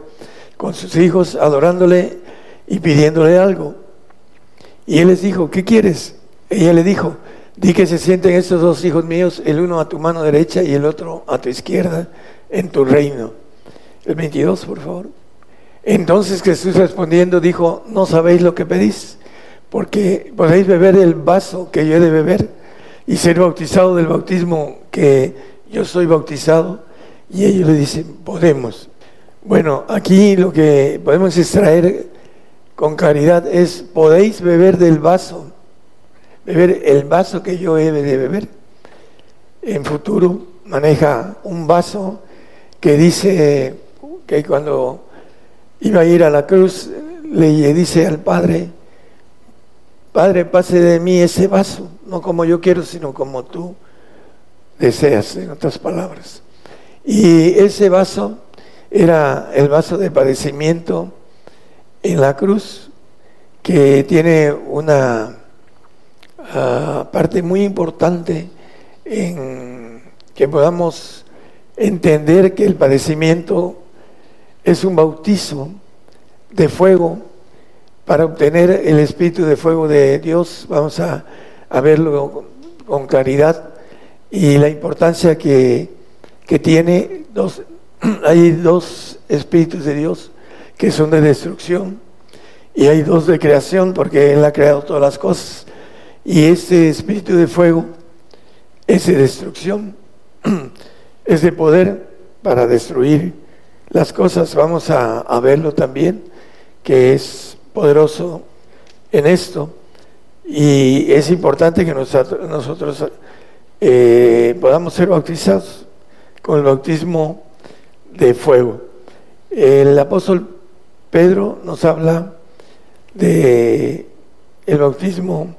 con sus hijos adorándole y pidiéndole algo. Y él les dijo, ¿qué quieres? Ella le dijo, di que se sienten estos dos hijos míos, el uno a tu mano derecha y el otro a tu izquierda, en tu reino. El 22, por favor. Entonces Jesús respondiendo dijo, no sabéis lo que pedís, porque podéis beber el vaso que yo he de beber y ser bautizado del bautismo que yo soy bautizado. Y ellos le dicen, podemos. Bueno, aquí lo que podemos extraer con caridad es, podéis beber del vaso, beber el vaso que yo he de beber. En futuro maneja un vaso que dice que cuando iba a ir a la cruz le dice al Padre, Padre, pase de mí ese vaso, no como yo quiero, sino como tú deseas, en otras palabras. Y ese vaso era el vaso de padecimiento en la cruz, que tiene una ah, parte muy importante en que podamos entender que el padecimiento es un bautizo de fuego para obtener el espíritu de fuego de Dios. Vamos a, verlo con claridad y la importancia que, que tiene. Dos, hay dos espíritus de Dios que son de destrucción y hay dos de creación porque Él ha creado todas las cosas. Y ese espíritu de fuego es de destrucción, es de poder para destruir las cosas. Vamos a, verlo también, que es poderoso en esto. Y es importante que nosotros, eh, podamos ser bautizados con el bautismo de fuego. El apóstol Pedro nos habla de el bautismo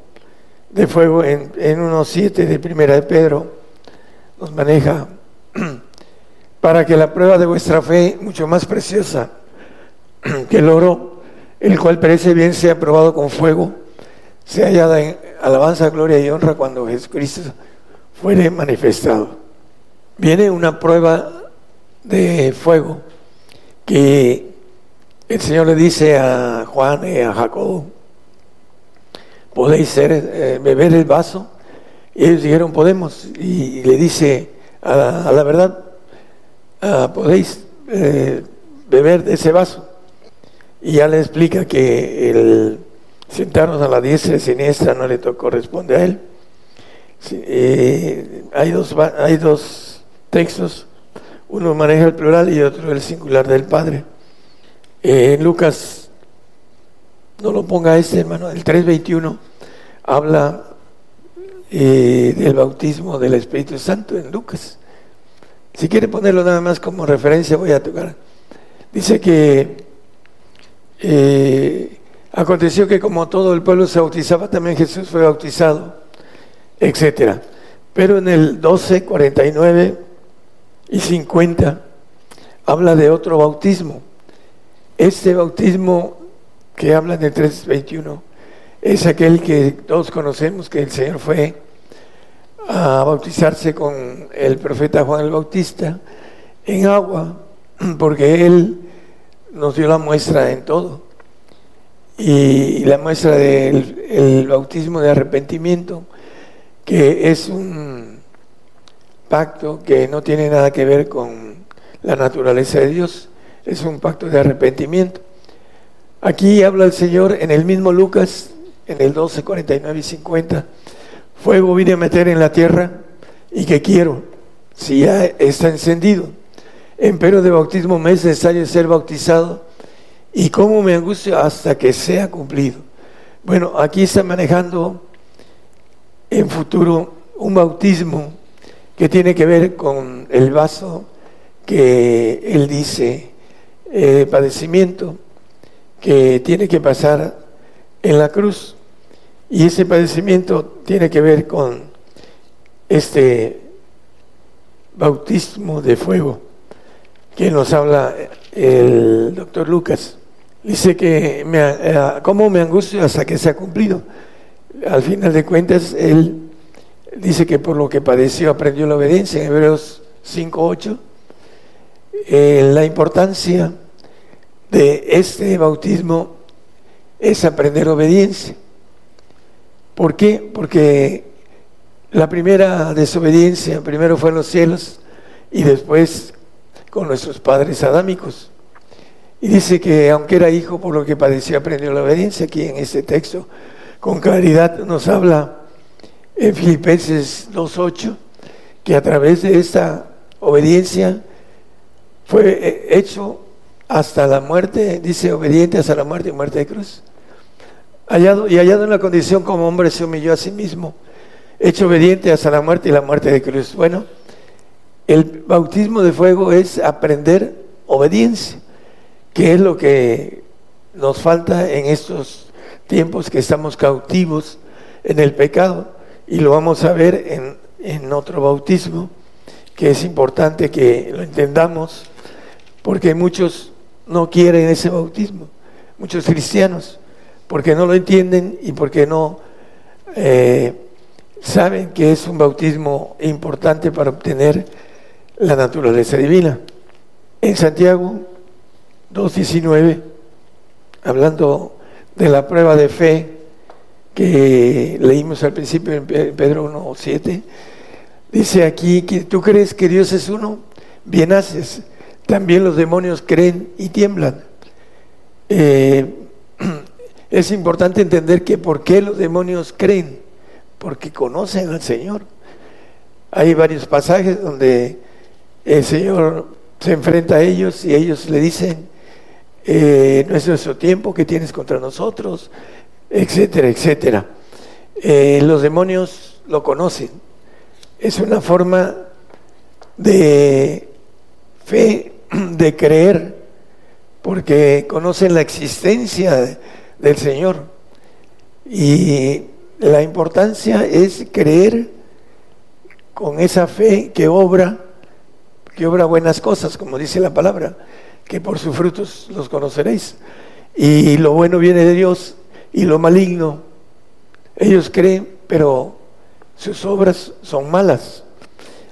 de fuego en, en unos siete de primera de Pedro, nos maneja para que la prueba de vuestra fe, mucho más preciosa que el oro, el cual parece bien, sea probado con fuego, sea hallada en alabanza, gloria y honra cuando Jesucristo fuere manifestado. Viene una prueba de fuego que el Señor le dice a Juan y a Jacobo, podéis eh, beber el vaso. Y ellos dijeron, podemos. Y, le dice, a la verdad, Ah, podéis eh, beber de ese vaso. Y ya le explica que el sentarnos a la diestra y siniestra no le corresponde a él. Eh, hay, dos, hay dos textos, uno maneja el plural y otro el singular del Padre. Eh, en Lucas, no lo ponga este hermano, el 3.21 habla del bautismo del Espíritu Santo en Lucas. Si quiere ponerlo nada más como referencia, voy a tocar. Dice que eh, aconteció que como todo el pueblo se bautizaba, también Jesús fue bautizado, etcétera. Pero en el 12, 49 y 50 habla de otro bautismo. Este bautismo que habla el 3.21 es aquel que todos conocemos, que el Señor fue a bautizarse con el profeta Juan el Bautista en agua, porque él nos dio la muestra en todo. Y la muestra del bautismo de arrepentimiento, que es un pacto que no tiene nada que ver con la naturaleza de Dios, es un pacto de arrepentimiento. Aquí habla el Señor en el mismo Lucas, en el 12, 49 y 50 Fuego vine a meter en la tierra y que quiero, si ya está encendido. Empero de bautismo me es necesario ser bautizado y cómo me angustio hasta que sea cumplido. Bueno, aquí está manejando en futuro un bautismo que tiene que ver con el vaso que él dice, eh, padecimiento que tiene que pasar en la cruz. Y ese padecimiento tiene que ver con este bautismo de fuego que nos habla el doctor Lucas. Dice que me, eh, cómo me angustio hasta que se ha cumplido. Al final de cuentas, él dice que por lo que padeció aprendió la obediencia en Hebreos 5.8. Eh, la importancia de este bautismo es aprender obediencia. ¿Por qué? Porque la primera desobediencia primero fue en los cielos y después con nuestros padres adámicos. Y dice que aunque era hijo, por lo que padeció, aprendió la obediencia. Aquí en este texto, con claridad nos habla en Filipenses 2.8, que a través de esta obediencia fue hecho hasta la muerte, dice obediente hasta la muerte y muerte de cruz hallado, y hallado en la condición como hombre se humilló a sí mismo, hecho obediente hasta la muerte y la muerte de Cristo. Bueno, el bautismo de fuego es aprender obediencia, que es lo que nos falta en estos tiempos que estamos cautivos en el pecado y lo vamos a ver en, en otro bautismo, que es importante que lo entendamos, porque muchos no quieren ese bautismo, muchos cristianos porque no lo entienden y porque no eh, saben que es un bautismo importante para obtener la naturaleza divina. En Santiago 2.19, hablando de la prueba de fe que leímos al principio en Pedro 1.7, dice aquí que tú crees que Dios es uno, bien haces, también los demonios creen y tiemblan. Eh, es importante entender que por qué los demonios creen, porque conocen al Señor. Hay varios pasajes donde el Señor se enfrenta a ellos y ellos le dicen, eh, no es nuestro tiempo que tienes contra nosotros, etcétera, etcétera. Eh, los demonios lo conocen. Es una forma de fe, de creer, porque conocen la existencia del Señor. Y la importancia es creer con esa fe que obra, que obra buenas cosas, como dice la palabra, que por sus frutos los conoceréis. Y lo bueno viene de Dios y lo maligno, ellos creen, pero sus obras son malas.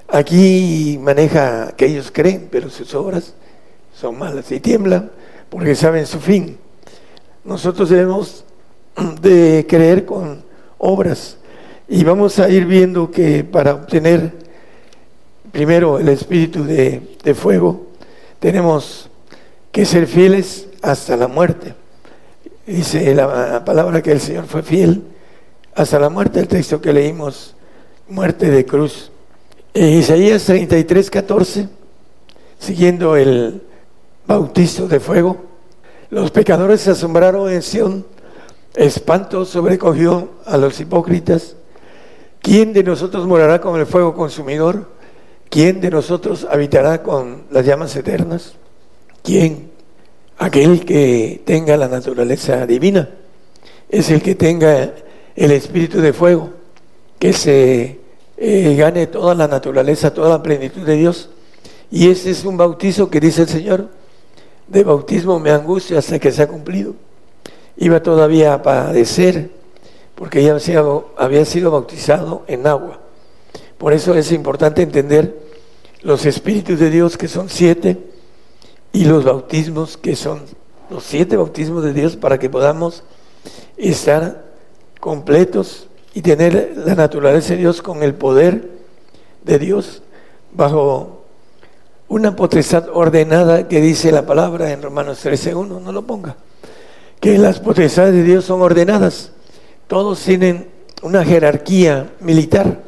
Aquí maneja que ellos creen, pero sus obras son malas y tiemblan porque saben su fin. Nosotros debemos de creer con obras y vamos a ir viendo que para obtener primero el espíritu de, fuego tenemos que ser fieles hasta la muerte. Dice la palabra que el Señor fue fiel hasta la muerte, el texto que leímos, muerte de cruz. En Isaías 33, 14, siguiendo el bautizo de fuego, los pecadores se asombraron en Sión, espanto sobrecogió a los hipócritas. ¿Quién de nosotros morará con el fuego consumidor? ¿Quién de nosotros habitará con las llamas eternas? ¿Quién? Aquel que tenga la naturaleza divina, es el que tenga el espíritu de fuego, que se eh, gane toda la naturaleza, toda la plenitud de Dios. Y ese es un bautizo que dice el Señor, de bautismo me angustia hasta que se ha cumplido. Iba todavía a padecer porque ya había sido bautizado en agua. Por eso es importante entender los espíritus de Dios que son siete y los bautismos que son los siete bautismos de Dios para que podamos estar completos y tener la naturaleza de Dios con el poder de Dios bajo una potestad ordenada que dice la palabra en Romanos 13.1, no lo ponga, que las potestades de Dios son ordenadas, todos tienen una jerarquía militar.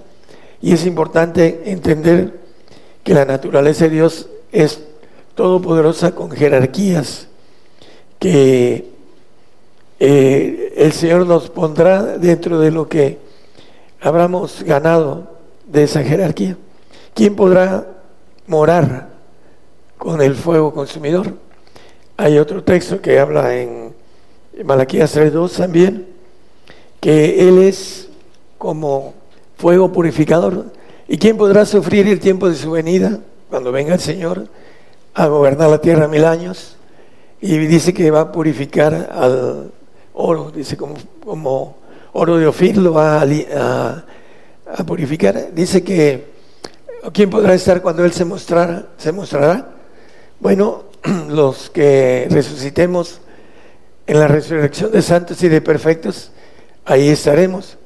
Y es importante entender que la naturaleza de Dios es todopoderosa con jerarquías que eh, el Señor nos pondrá dentro de lo que habramos ganado de esa jerarquía. ¿Quién podrá morar con el fuego consumidor. Hay otro texto que habla en Malaquías 3.2 también, que Él es como fuego purificador. ¿Y quién podrá sufrir el tiempo de su venida cuando venga el Señor a gobernar la tierra mil años? Y dice que va a purificar al oro, dice como, como oro de Ofir lo va a, a, purificar. Dice que ¿quién podrá estar cuando Él se mostrara, se mostrará? Bueno, los que resucitemos en la resurrección de santos y de perfectos, ahí estaremos.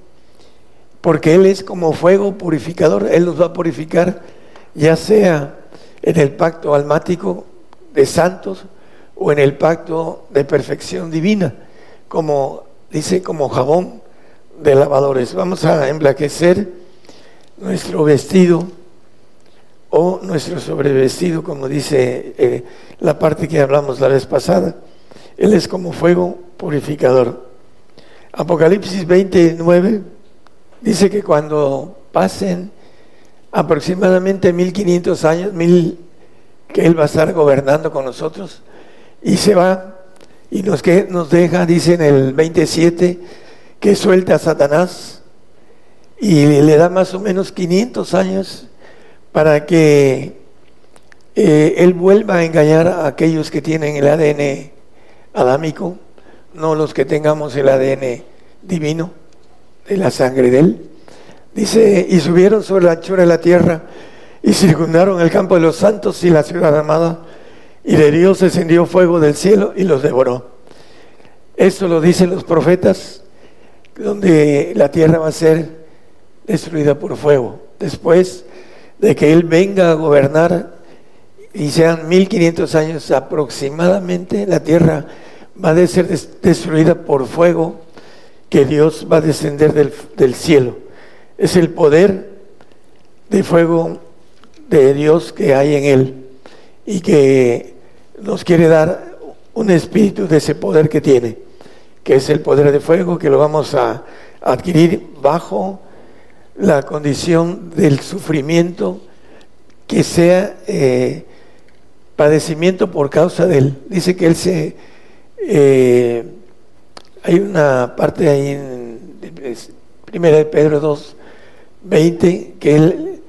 Porque Él es como fuego purificador, Él nos va a purificar, ya sea en el pacto almático de santos o en el pacto de perfección divina, como dice, como jabón de lavadores. Vamos a emblaquecer nuestro vestido o nuestro sobrevestido, como dice eh, la parte que hablamos la vez pasada. Él es como fuego purificador. Apocalipsis 29 dice que cuando pasen aproximadamente 1500 años, mil, que Él va a estar gobernando con nosotros, y se va y nos, que, nos deja, dice en el 27, que suelta a Satanás y le da más o menos 500 años para que eh, Él vuelva a engañar a aquellos que tienen el ADN adámico, no los que tengamos el ADN divino de la sangre de Él. Dice, y subieron sobre la anchura de la tierra y circundaron el campo de los santos y la ciudad amada, y de Dios descendió fuego del cielo y los devoró. Esto lo dicen los profetas, donde la tierra va a ser destruida por fuego. Después de que Él venga a gobernar y sean 1500 años aproximadamente, la tierra va a ser destruida por fuego que Dios va a descender del, del cielo. Es el poder de fuego de Dios que hay en Él y que nos quiere dar un espíritu de ese poder que tiene, que es el poder de fuego, que lo vamos a adquirir bajo la condición del sufrimiento que sea eh, padecimiento por causa de él. Dice que él se... Eh, hay una parte ahí en Primera de Pedro 2, 20, que él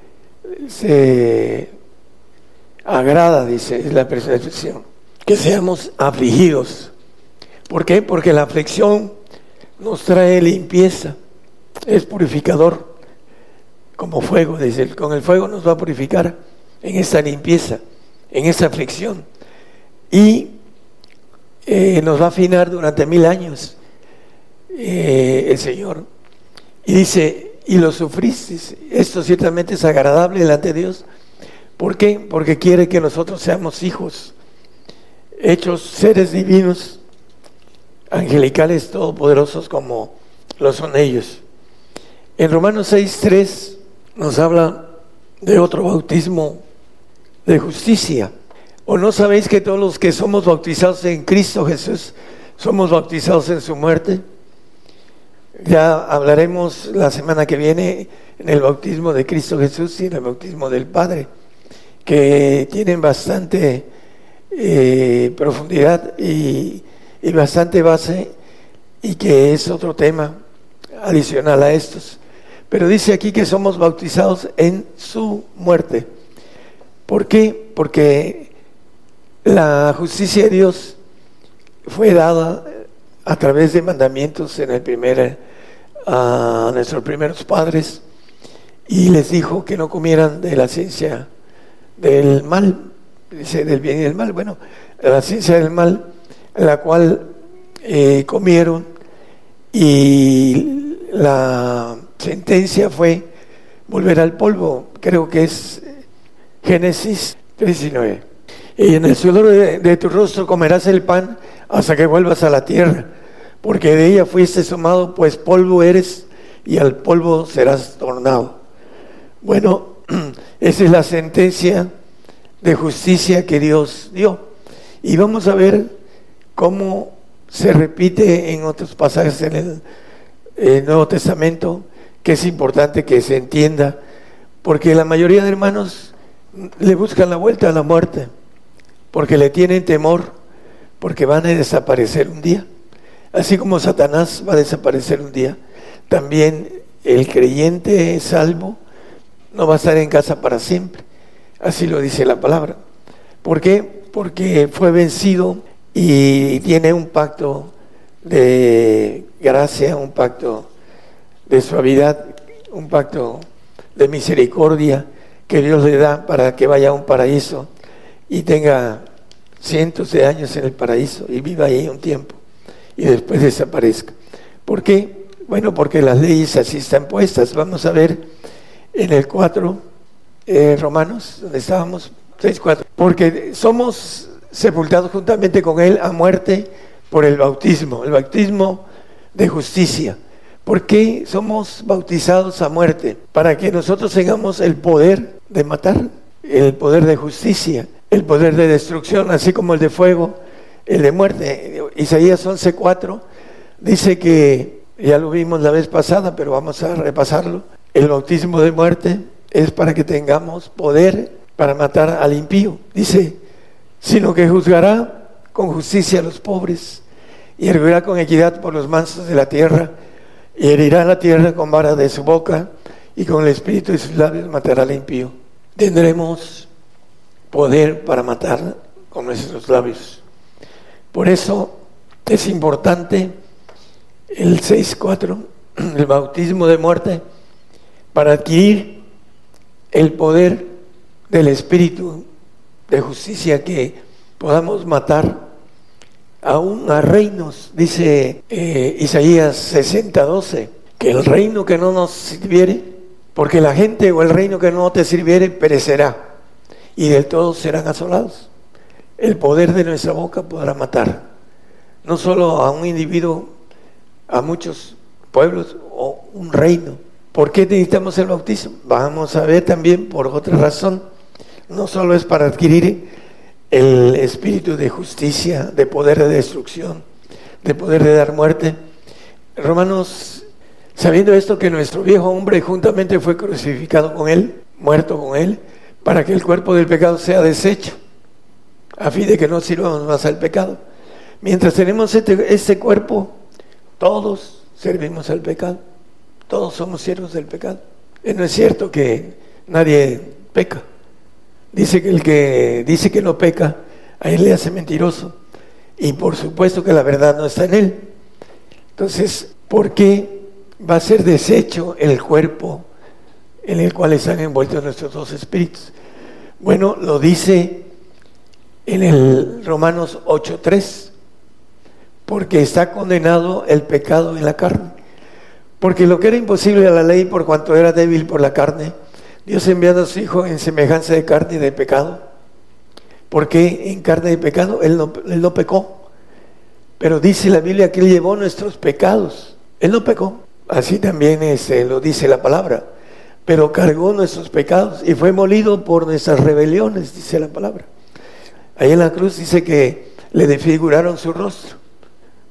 se agrada, dice, es la percepción, que seamos afligidos. ¿Por qué? Porque la aflicción nos trae limpieza, es purificador, como fuego, dice, con el fuego nos va a purificar en esta limpieza, en esta aflicción, y eh, nos va a afinar durante mil años eh, el Señor. Y dice, y lo sufriste. Esto ciertamente es agradable delante de Dios. ¿Por qué? Porque quiere que nosotros seamos hijos, hechos seres divinos, angelicales, todopoderosos como lo son ellos. En Romanos 6.3 nos habla de otro bautismo de justicia. ¿O no sabéis que todos los que somos bautizados en Cristo Jesús somos bautizados en su muerte? Ya hablaremos la semana que viene en el bautismo de Cristo Jesús y en el bautismo del Padre, que tienen bastante eh, profundidad y, y bastante base y que es otro tema adicional a estos. Pero dice aquí que somos bautizados en su muerte. ¿Por qué? Porque la justicia de Dios fue dada a través de mandamientos en el primer a nuestros primeros padres y les dijo que no comieran de la ciencia del mal, dice del bien y del mal, bueno, la ciencia del mal, la cual eh, comieron y la sentencia fue volver al polvo, creo que es Génesis 19. Y en el sudor de, de tu rostro comerás el pan hasta que vuelvas a la tierra porque de ella fuiste sumado, pues polvo eres y al polvo serás tornado. Bueno, esa es la sentencia de justicia que Dios dio. Y vamos a ver cómo se repite en otros pasajes en el, Nuevo Testamento, que es importante que se entienda, porque la mayoría de hermanos le buscan la vuelta a la muerte, porque le tienen temor, porque van a desaparecer un día. Así como Satanás va a desaparecer un día, también el creyente salvo no va a estar en casa para siempre. Así lo dice la palabra. ¿Por qué? Porque fue vencido y tiene un pacto de gracia, un pacto de suavidad, un pacto de misericordia que Dios le da para que vaya a un paraíso y tenga cientos de años en el paraíso y viva ahí un tiempo y después desaparezca. ¿Por qué? Bueno, porque las leyes así están puestas. Vamos a ver en el 4, eh, Romanos, donde estábamos, 6, 4. Porque somos sepultados juntamente con Él a muerte por el bautismo, el bautismo de justicia. ¿Por qué somos bautizados a muerte? Para que nosotros tengamos el poder de matar, el poder de justicia, el poder de destrucción, así como el de fuego, el de muerte. Isaías 11:4 dice que, ya lo vimos la vez pasada, pero vamos a repasarlo, el bautismo de muerte es para que tengamos poder para matar al impío. Dice, sino que juzgará con justicia a los pobres y hervirá con equidad por los mansos de la tierra y herirá la tierra con vara de su boca y con el espíritu de sus labios matará al impío. Tendremos poder para matar con nuestros labios. Por eso es importante el 6.4, el bautismo de muerte, para adquirir el poder del Espíritu de justicia que podamos matar aún a reinos, dice eh, Isaías 60.12, que el reino que no nos sirviere, porque la gente o el reino que no te sirviere perecerá y del todo serán asolados. El poder de nuestra boca podrá matar, no solo a un individuo, a muchos pueblos o un reino. ¿Por qué necesitamos el bautismo? Vamos a ver también por otra razón. No solo es para adquirir el espíritu de justicia, de poder de destrucción, de poder de dar muerte. Romanos, sabiendo esto que nuestro viejo hombre juntamente fue crucificado con él, muerto con él, para que el cuerpo del pecado sea deshecho, a fin de que no sirvamos más al pecado. Mientras tenemos este, este cuerpo, todos servimos al pecado, todos somos siervos del pecado. Y no es cierto que nadie peca. Dice que el que dice que no peca, a él le hace mentiroso. Y por supuesto que la verdad no está en él. Entonces, ¿por qué va a ser deshecho el cuerpo en el cual están envueltos nuestros dos espíritus? Bueno, lo dice en el Romanos 8.3, porque está condenado el pecado en la carne. Porque lo que era imposible a la ley por cuanto era débil por la carne, Dios enviado a su Hijo en semejanza de carne y de pecado. Porque en carne de pecado él no, él no pecó. Pero dice la Biblia que Él llevó nuestros pecados. Él no pecó. Así también este, lo dice la palabra. Pero cargó nuestros pecados y fue molido por nuestras rebeliones, dice la palabra. Ahí en la cruz dice que le desfiguraron su rostro.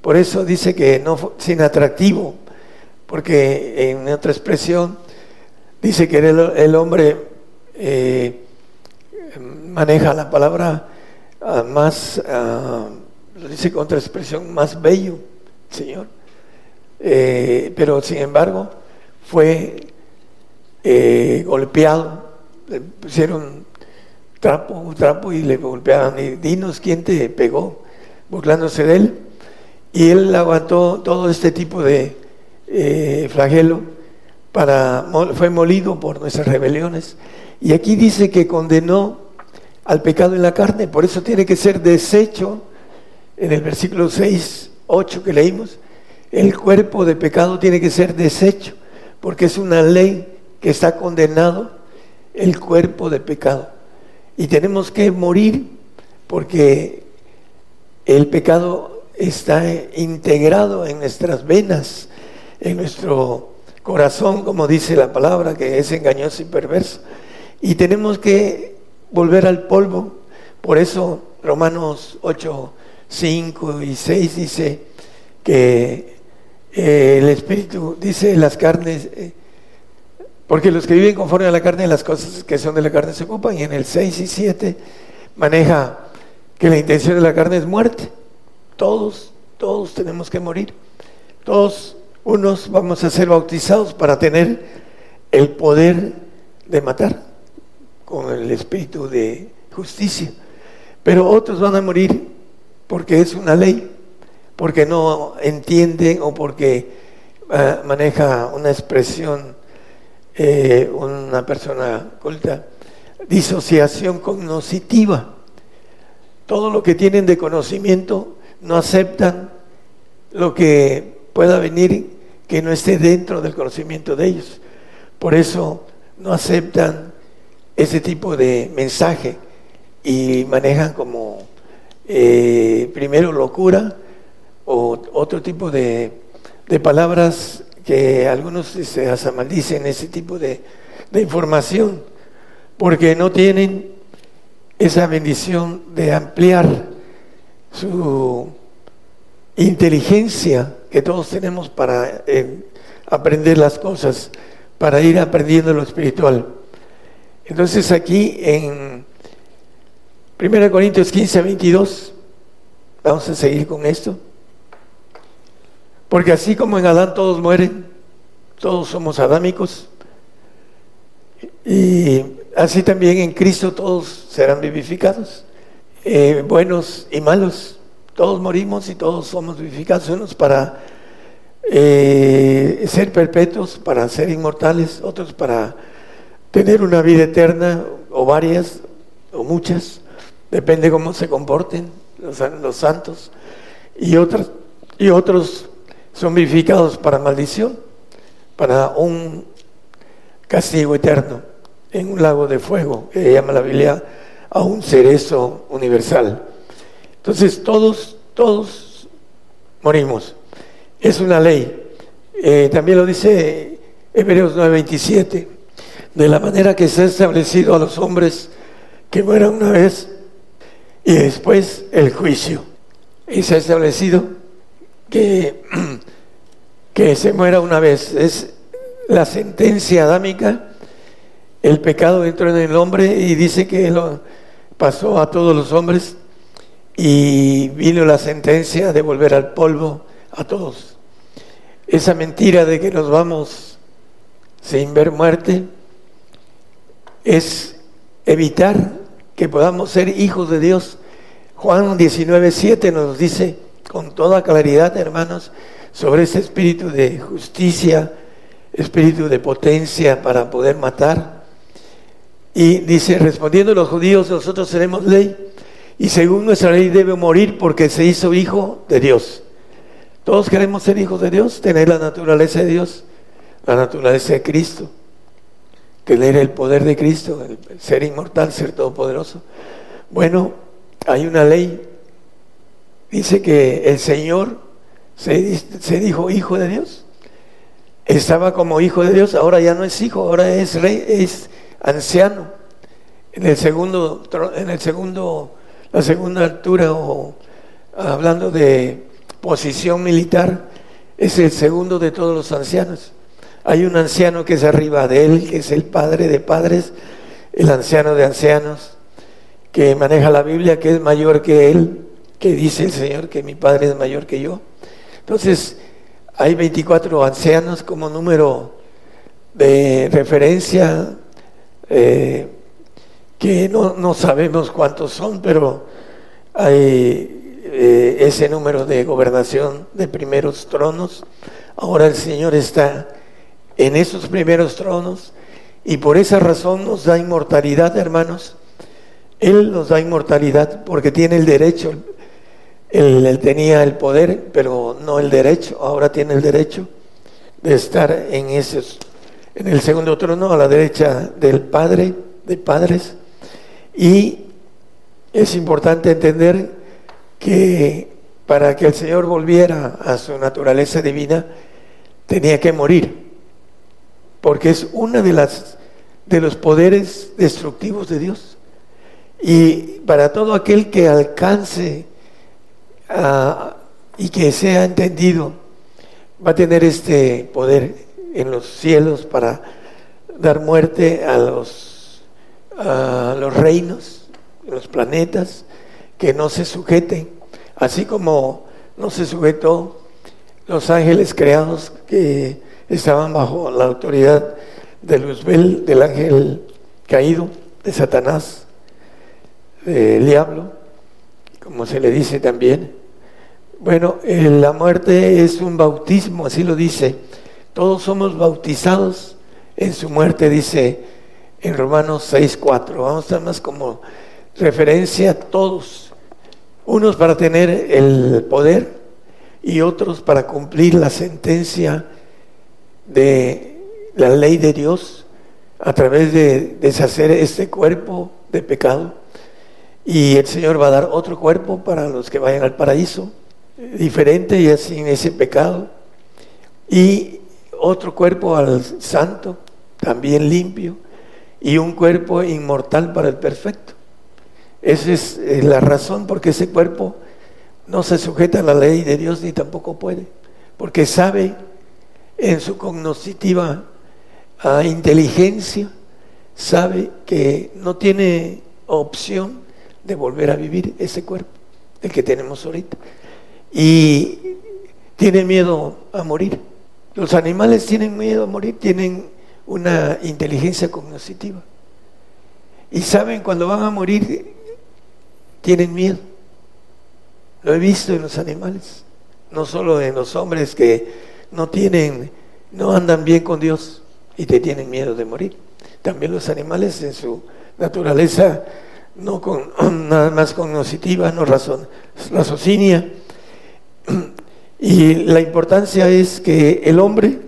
Por eso dice que no fue sin atractivo, porque en otra expresión Dice que el, hombre eh, maneja la palabra ah, más, lo dice con otra expresión, más bello, Señor. Eh, pero sin embargo fue eh, golpeado, le pusieron trapo, trapo y le golpeaban. Y dinos quién te pegó, burlándose de él. Y él aguantó todo este tipo de flagelo para, fue molido por nuestras rebeliones. Y aquí dice que condenó al pecado en la carne, por eso tiene que ser deshecho, en el versículo 6, 8 que leímos, el cuerpo de pecado tiene que ser deshecho, porque es una ley que está condenado el cuerpo de pecado. Y tenemos que morir porque el pecado está integrado en nuestras venas, en nuestro corazón, como dice la palabra, que es engañoso y perverso. Y tenemos que volver al polvo. Por eso Romanos 8, 5 y 6 dice que eh, el Espíritu dice las carnes, eh, porque los que viven conforme a la carne, las cosas que son de la carne se ocupan. Y en el 6 y 7 maneja que la intención de la carne es muerte. Todos, todos tenemos que morir. Todos unos vamos a ser bautizados para tener el poder de matar con el espíritu de justicia. Pero otros van a morir porque es una ley, porque no entienden o porque ah, maneja una expresión eh, una persona culta, disociación cognoscitiva. Todo lo que tienen de conocimiento no aceptan lo que pueda venir que no esté dentro del conocimiento de ellos. Por eso no aceptan ese tipo de mensaje y manejan como eh, primero locura o otro tipo de, palabras que algunos se maldicen ese tipo de, de información porque no tienen esa bendición de ampliar su inteligencia que todos tenemos para eh, aprender las cosas, para ir aprendiendo lo espiritual. Entonces aquí en 1 Corintios 15, 22, vamos a seguir con esto. Porque así como en Adán todos mueren, todos somos adámicos, y así también en Cristo todos serán vivificados, eh, buenos y malos, Todos morimos y todos somos vivificados, unos para eh, ser perpetuos, para ser inmortales, otros para tener una vida eterna, o varias, o muchas, depende cómo se comporten los, los santos, y otros, y otros son vivificados para maldición, para un castigo eterno en un lago de fuego, que llama la Biblia a un cerezo universal. Entonces todos, todos morimos. Es una ley. Eh, también lo dice Hebreos 9:27, de la manera que se ha establecido a los hombres que mueran una vez y después el juicio. Y se ha establecido que, que se muera una vez. Es la sentencia adámica, el pecado entró en el hombre y dice que lo pasó a todos los hombres y vino la sentencia de volver al polvo a todos. Esa mentira de que nos vamos sin ver muerte es evitar que podamos ser hijos de Dios. Juan 19:7 nos dice con toda claridad, hermanos, sobre ese espíritu de justicia, espíritu de potencia para poder matar. Y dice, respondiendo los judíos, nosotros tenemos ley y según nuestra ley debe morir porque se hizo hijo de Dios. Todos queremos ser hijos de Dios, tener la naturaleza de Dios, la naturaleza de Cristo, tener el poder de Cristo, ser inmortal, ser todopoderoso. Bueno, hay una ley, dice que el Señor se, dijo hijo de Dios estaba como hijo de Dios, ahora ya no es hijo, ahora es rey, es anciano. En el segundo, en el segundo, la segunda altura, o hablando de posición militar, es el segundo de todos los ancianos. Hay un anciano que es arriba de él, que es el padre de padres, el anciano de ancianos, que maneja la Biblia, que es mayor que él, que dice el Señor que mi padre es mayor que yo. Entonces, hay 24 ancianos como número de referencia, eh, que no, sabemos cuántos son, pero hay eh, ese número de gobernación de primeros tronos. Ahora el Señor está en esos primeros tronos y por esa razón nos da inmortalidad, hermanos. Él nos da inmortalidad porque tiene el derecho, él, tenía el poder, pero no el derecho. Ahora tiene el derecho de estar en, esos, en el segundo trono a la derecha del Padre, de padres. Y es importante entender que para que el Señor volviera a su naturaleza divina, tenía que morir, porque es uno de, las, de los poderes destructivos de Dios. Y para todo aquel que alcance Ah, y que sea entendido, va a tener este poder en los cielos para dar muerte a los, a los reinos, los planetas, que no se sujeten, así como no se sujetó los ángeles creados que estaban bajo la autoridad de Luzbel, del ángel caído, de Satanás, del diablo, como se le dice también. Bueno, eh, la muerte es un bautismo, así lo dice. Todos somos bautizados en su muerte, dice en Romanos 6.4. Vamos a más como referencia a todos. Unos para tener el poder y otros para cumplir la sentencia de la ley de Dios a través de deshacer este cuerpo de pecado y el Señor va a dar otro cuerpo para los que vayan al paraíso, diferente y sin ese pecado. Y otro cuerpo al santo, también limpio. Y un cuerpo inmortal para el perfecto. Esa es eh, la razón porque ese cuerpo no se sujeta a la ley de Dios ni tampoco puede. Porque sabe en su cognoscitiva ah, inteligencia, sabe que no tiene opción de volver a vivir ese cuerpo, el que tenemos ahorita. Y tiene miedo a morir. Los animales tienen miedo a morir, tienen una inteligencia cognitiva. Y saben cuando van a morir, tienen miedo. Lo he visto en los animales, no solo en los hombres que no tienen, no andan bien con Dios y te tienen miedo de morir. También los animales en su naturaleza no con nada más cognitiva, no razón, raciocinia. Y la importancia es que el hombre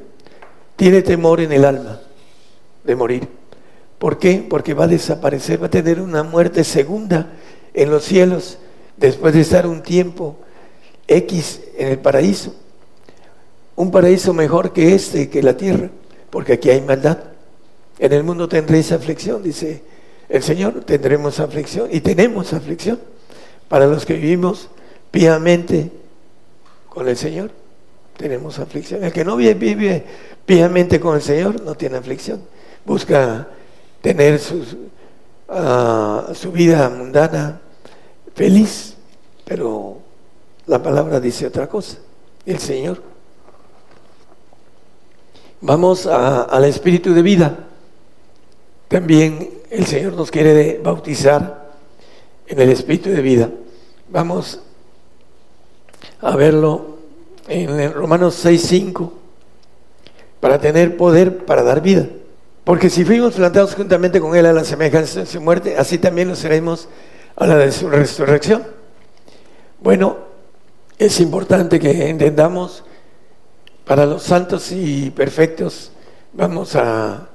tiene temor en el alma de morir. ¿Por qué? Porque va a desaparecer, va a tener una muerte segunda en los cielos después de estar un tiempo X en el paraíso. Un paraíso mejor que este, que la tierra, porque aquí hay maldad. En el mundo tendréis aflicción, dice el Señor, tendremos aflicción y tenemos aflicción para los que vivimos piamente con el Señor. Tenemos aflicción. El que no vive piamente con el Señor no tiene aflicción. Busca tener ah, su vida mundana feliz, pero la palabra dice otra cosa. El Señor. Vamos al espíritu de vida. También el Señor nos quiere bautizar en el espíritu de vida. Vamos a verlo en Romanos 6:5 para tener poder para dar vida. Porque si fuimos plantados juntamente con Él a la semejanza de su muerte, así también lo seremos a la de su resurrección. Bueno, es importante que entendamos para los santos y perfectos, vamos a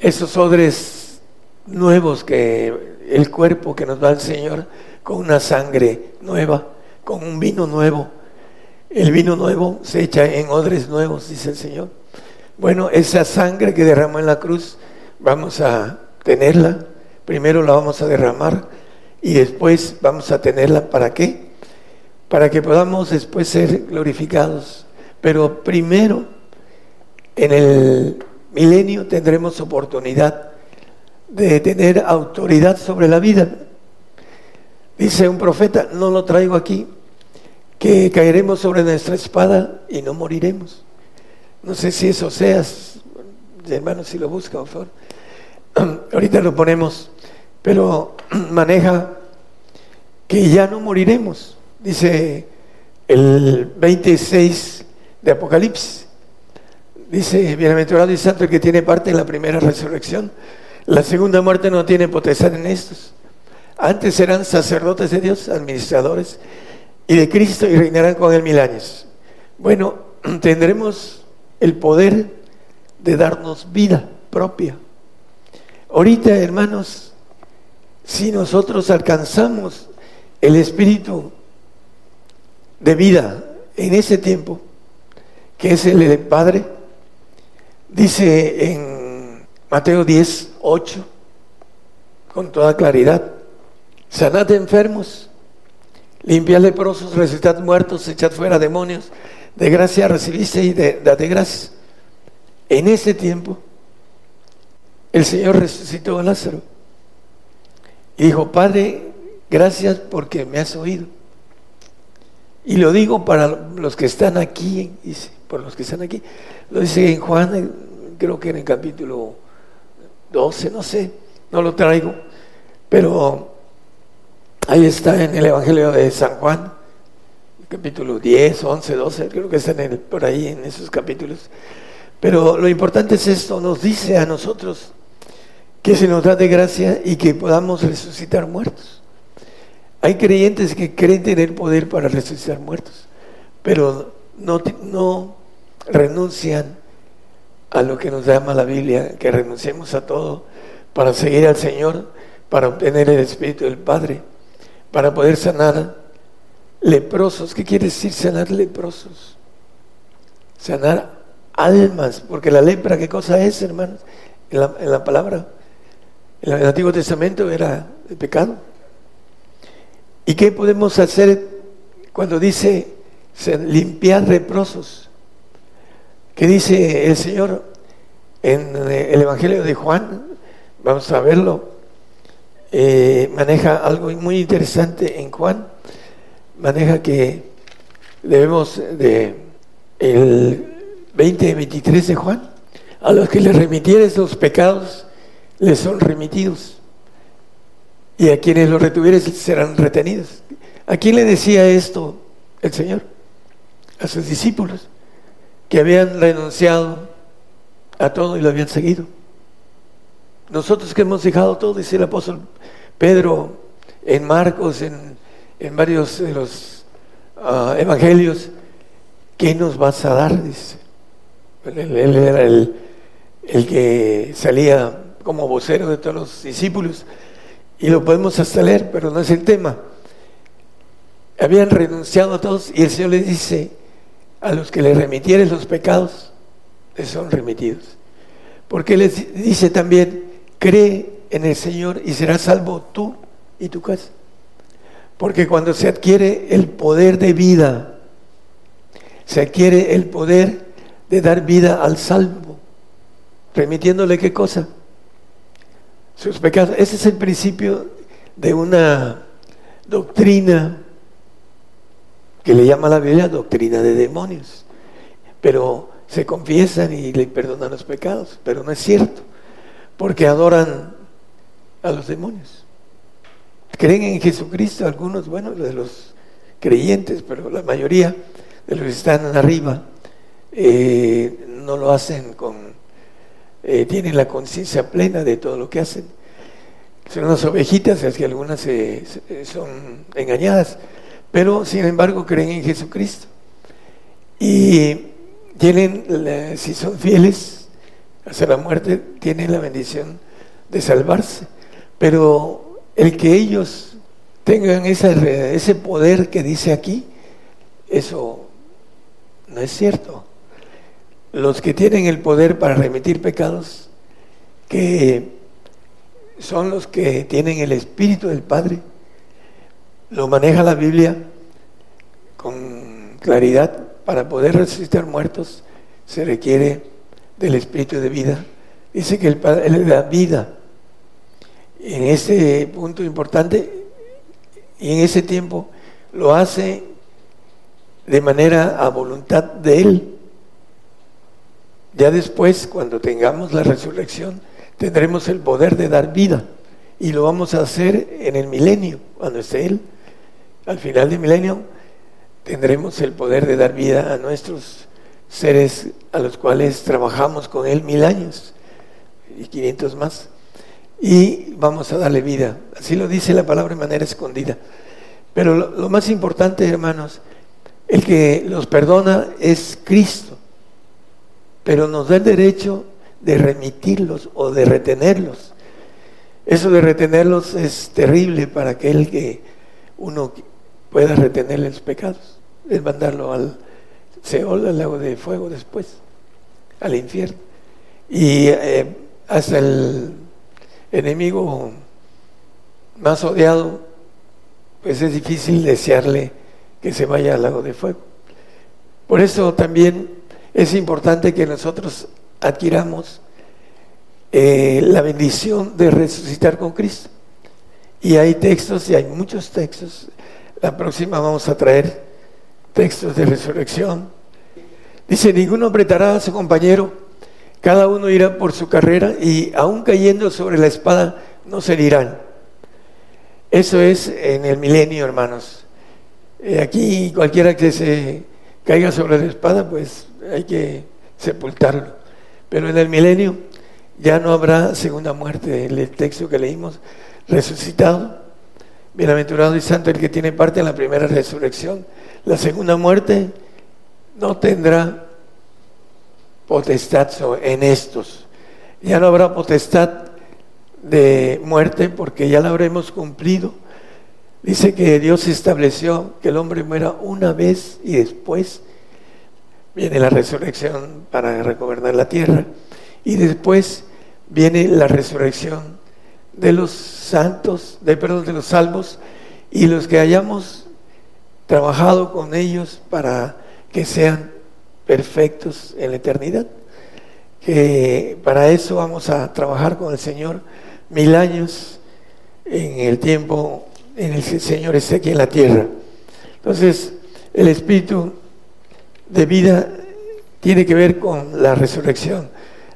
esos odres nuevos que el cuerpo que nos da el Señor con una sangre nueva, con un vino nuevo. El vino nuevo se echa en odres nuevos, dice el Señor. Bueno, esa sangre que derramó en la cruz, vamos a tenerla. Primero la vamos a derramar y después vamos a tenerla. ¿Para qué? Para que podamos después ser glorificados. Pero primero, en el milenio tendremos oportunidad de tener autoridad sobre la vida. Dice un profeta, no lo traigo aquí, que caeremos sobre nuestra espada y no moriremos. No sé si eso seas, hermano, si lo busca, por favor. Ahorita lo ponemos, pero maneja que ya no moriremos, dice el 26 de Apocalipsis. Dice, bienaventurado y santo el que tiene parte en la primera resurrección. La segunda muerte no tiene potestad en estos. Antes eran sacerdotes de Dios, administradores y de Cristo y reinarán con él mil años. Bueno, tendremos el poder de darnos vida propia. Ahorita, hermanos, si nosotros alcanzamos el espíritu de vida en ese tiempo, que es el del Padre, dice en Mateo 10, 8, con toda claridad, sanad enfermos, limpiad leprosos, resucitad muertos, echad fuera demonios, de gracia recibiste y de, de gracias. En ese tiempo, el Señor resucitó a Lázaro y dijo, Padre, gracias porque me has oído. Y lo digo para los que están aquí, por los que están aquí. Lo dice en Juan, creo que en el capítulo 12, no sé, no lo traigo, pero ahí está en el Evangelio de San Juan, capítulo 10, 11, 12, creo que están por ahí en esos capítulos. Pero lo importante es esto, nos dice a nosotros que se nos da de gracia y que podamos resucitar muertos. Hay creyentes que creen tener poder para resucitar muertos, pero no, renuncian a lo que nos llama la Biblia, que renunciemos a todo para seguir al Señor, para obtener el Espíritu del Padre, para poder sanar leprosos. ¿Qué quiere decir sanar leprosos? Sanar almas, porque la lepra, ¿qué cosa es, hermanos? En la, palabra, en el Antiguo Testamento era el pecado. ¿Y qué podemos hacer cuando dice limpiar leprosos? ¿Qué dice el Señor en el Evangelio de Juan? Vamos a verlo. Eh, maneja algo muy interesante en Juan maneja que debemos de el 20 23 de Juan, a los que les remitieres los pecados, les son remitidos. Y a quienes los retuvieres serán retenidos. ¿A quién le decía esto el Señor? A sus discípulos, que habían renunciado a todo y lo habían seguido. Nosotros que hemos dejado todo, dice el apóstol Pedro en Marcos, en, varios de los ah, evangelios, ¿qué nos vas a dar? Dice. Él, era el, el, que salía como vocero de todos los discípulos y lo podemos hasta leer, pero no es el tema. Habían renunciado a todos y el Señor les dice, a los que le remitieres los pecados, les son remitidos. Porque les dice también, cree en el Señor y serás salvo tú y tu casa. Porque cuando se adquiere el poder de vida, se adquiere el poder de dar vida al salvo, remitiéndole qué cosa? Sus pecados. Ese es el principio de una doctrina que le llama la Biblia doctrina de demonios. Pero se confiesan y le perdonan los pecados, pero no es cierto, porque adoran a los demonios. Creen en Jesucristo, algunos, bueno, de los creyentes, pero la mayoría de los que están arriba eh, no lo hacen con, eh, tienen la conciencia plena de todo lo que hacen. Son unas ovejitas, es que algunas son engañadas, pero sin embargo creen en Jesucristo. Y tienen, si son fieles hasta la muerte, tienen la bendición de salvarse. Pero el que ellos tengan ese poder que dice aquí, eso no es cierto. Los que tienen el poder para remitir pecados, que son los que tienen el Espíritu del Padre, lo maneja la Biblia con claridad. Para poder resucitar muertos se requiere del Espíritu de vida. Dice que el Padre le da vida. En ese punto importante y en ese tiempo lo hace de manera a voluntad de Él. Ya después, cuando tengamos la resurrección, tendremos el poder de dar vida y lo vamos a hacer en el milenio, cuando esté Él. Al final del milenio tendremos el poder de dar vida a nuestros seres a los cuales trabajamos con Él mil años y 500 más. Y vamos a darle vida. Así lo dice la palabra de manera escondida. Pero lo, más importante, hermanos, el que los perdona es Cristo. Pero nos da el derecho de remitirlos o de retenerlos. Eso de retenerlos es terrible para aquel que uno pueda retenerle los pecados, es mandarlo al Seol, al lago de fuego después, al infierno. Y eh, hasta el enemigo más odiado, pues es difícil desearle que se vaya al lago de fuego. Por eso también es importante que nosotros adquiramos eh, la bendición de resucitar con Cristo. Y hay textos, y hay muchos textos la próxima vamos a traer textos de resurrección. Dice, ninguno apretará a su compañero, cada uno irá por su carrera y aún cayendo sobre la espada no se dirán. Eso es en el milenio, hermanos. Eh, aquí cualquiera que se caiga sobre la espada, pues hay que sepultarlo. Pero en el milenio ya no habrá segunda muerte, el texto que leímos, resucitado Bienaventurado y santo el que tiene parte en la primera resurrección. La segunda muerte no tendrá potestad en estos. Ya no habrá potestad de muerte porque ya la habremos cumplido. Dice que Dios estableció que el hombre muera una vez y después viene la resurrección para recobernar la tierra y después viene la resurrección de los santos, de perdón, de los salvos y los que hayamos trabajado con ellos para que sean perfectos en la eternidad. Que para eso vamos a trabajar con el Señor mil años en el tiempo en el que el Señor esté aquí en la tierra. Entonces, el espíritu de vida tiene que ver con la resurrección.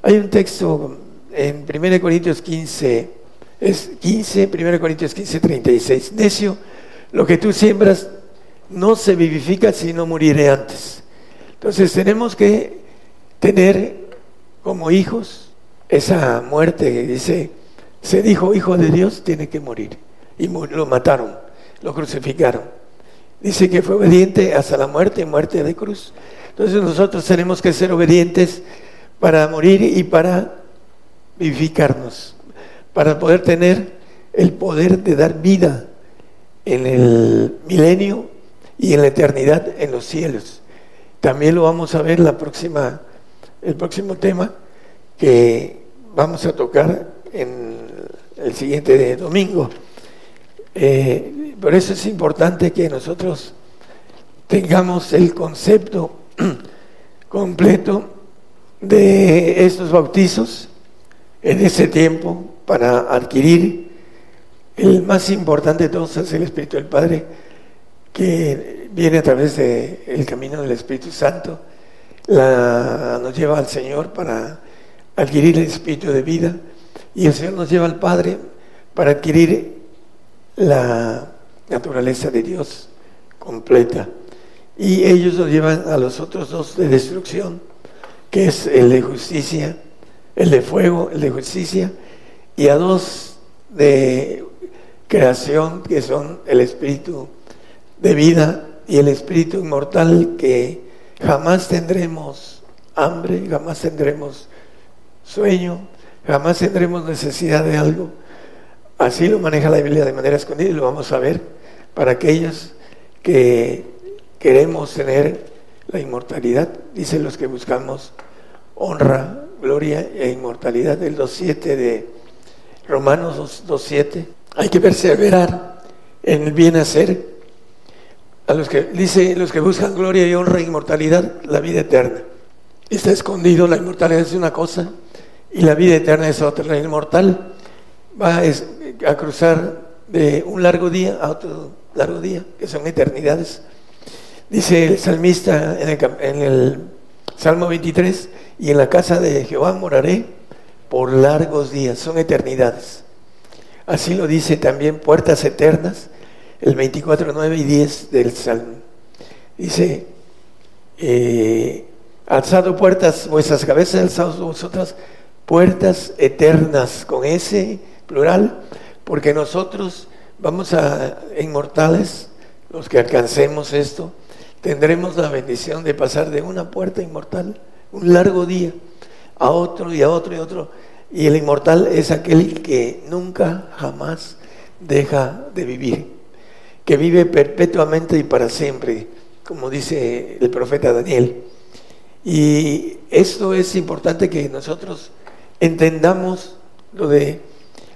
Hay un texto en 1 Corintios 15, es 15, 1 Corintios 15, 36. Necio, lo que tú siembras no se vivifica si no moriré antes. Entonces tenemos que tener como hijos esa muerte que dice, se dijo hijo de Dios, tiene que morir. Y lo mataron, lo crucificaron. Dice que fue obediente hasta la muerte, muerte de cruz. Entonces nosotros tenemos que ser obedientes para morir y para vivificarnos, para poder tener el poder de dar vida en el milenio y en la eternidad en los cielos. También lo vamos a ver el próximo tema que vamos a tocar en el siguiente domingo. Eh, por eso es importante que nosotros tengamos el concepto completo de estos bautizos en ese tiempo para adquirir el más importante de todos es el Espíritu del Padre que viene a través del camino del Espíritu Santo la, nos lleva al Señor para adquirir el Espíritu de vida y el Señor nos lleva al Padre para adquirir la naturaleza de Dios completa. Y ellos nos llevan a los otros dos de destrucción, que es el de justicia, el de fuego, el de justicia, y a dos de creación, que son el espíritu de vida y el espíritu inmortal, que jamás tendremos hambre, jamás tendremos sueño, jamás tendremos necesidad de algo. Así lo maneja la Biblia de manera escondida y lo vamos a ver para aquellos que queremos tener la inmortalidad, dicen los que buscamos honra, gloria e inmortalidad, el 2.7 de Romanos 2.7. Hay que perseverar en el bien hacer. A los que dice los que buscan gloria y honra e inmortalidad, la vida eterna. Está escondido, la inmortalidad es una cosa y la vida eterna es otra. La inmortal va a cruzar de un largo día a otro largo día, que son eternidades. Dice el salmista en el, en el Salmo 23, y en la casa de Jehová moraré por largos días, son eternidades. Así lo dice también puertas eternas, el 24, 9 y 10 del Salmo. Dice, eh, alzado puertas vuestras cabezas, alzados vosotras puertas eternas, con ese plural, porque nosotros vamos a, inmortales, los que alcancemos esto, tendremos la bendición de pasar de una puerta inmortal, un largo día, a otro y a otro y a otro. Y el inmortal es aquel que nunca, jamás deja de vivir, que vive perpetuamente y para siempre, como dice el profeta Daniel. Y esto es importante que nosotros entendamos lo de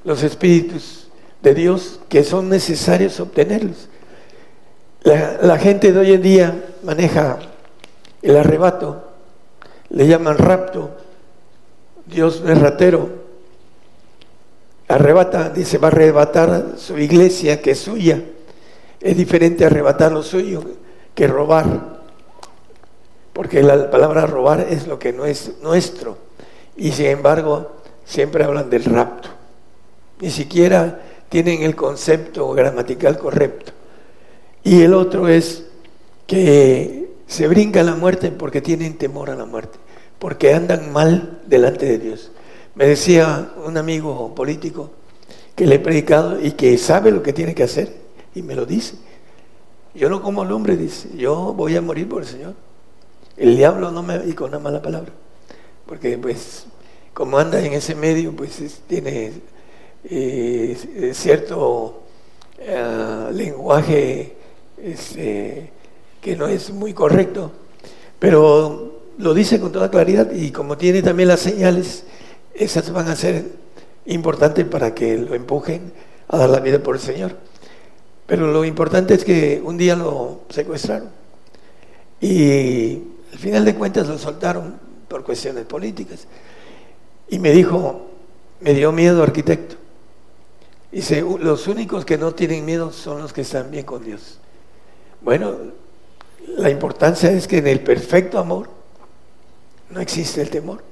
los espíritus de Dios que son necesarios obtenerlos. La, gente de hoy en día maneja el arrebato, le llaman rapto, Dios es ratero, arrebata, dice, va a arrebatar su iglesia que es suya. Es diferente arrebatar lo suyo que robar, porque la palabra robar es lo que no es nuestro. Y sin embargo, siempre hablan del rapto. Ni siquiera tienen el concepto gramatical correcto. Y el otro es que se brinca la muerte porque tienen temor a la muerte, porque andan mal delante de Dios. Me decía un amigo político que le he predicado y que sabe lo que tiene que hacer y me lo dice. Yo no como al hombre, dice, yo voy a morir por el Señor. El diablo no me... y con una mala palabra porque pues como anda en ese medio, pues tiene eh, cierto eh, lenguaje este, que no es muy correcto, pero lo dice con toda claridad y como tiene también las señales, esas van a ser importantes para que lo empujen a dar la vida por el Señor. Pero lo importante es que un día lo secuestraron y al final de cuentas lo soltaron por cuestiones políticas. Y me dijo, me dio miedo arquitecto. Dice, los únicos que no tienen miedo son los que están bien con Dios. Bueno, la importancia es que en el perfecto amor no existe el temor.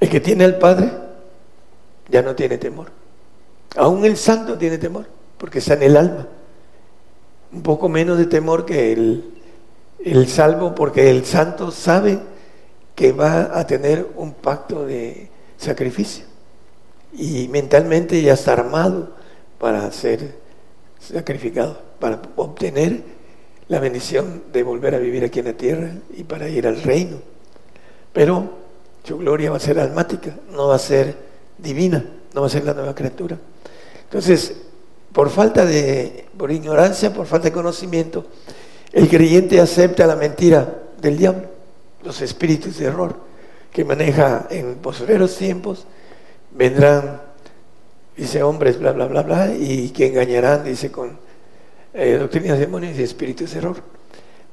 El que tiene al Padre ya no tiene temor. Aún el santo tiene temor, porque está en el alma. un poco menos de temor que el, el salvo, porque el santo sabe que va a tener un pacto de sacrificio y mentalmente ya está armado para ser sacrificado, para obtener la bendición de volver a vivir aquí en la tierra y para ir al reino. Pero su gloria va a ser almática, no va a ser divina, no va a ser la nueva criatura. Entonces, por falta de, por ignorancia, por falta de conocimiento, el creyente acepta la mentira del diablo, los espíritus de error que maneja en posteriores tiempos, vendrán, dice hombres, bla, bla, bla, bla, y que engañarán, dice, con eh, doctrinas demonios y espíritus de error.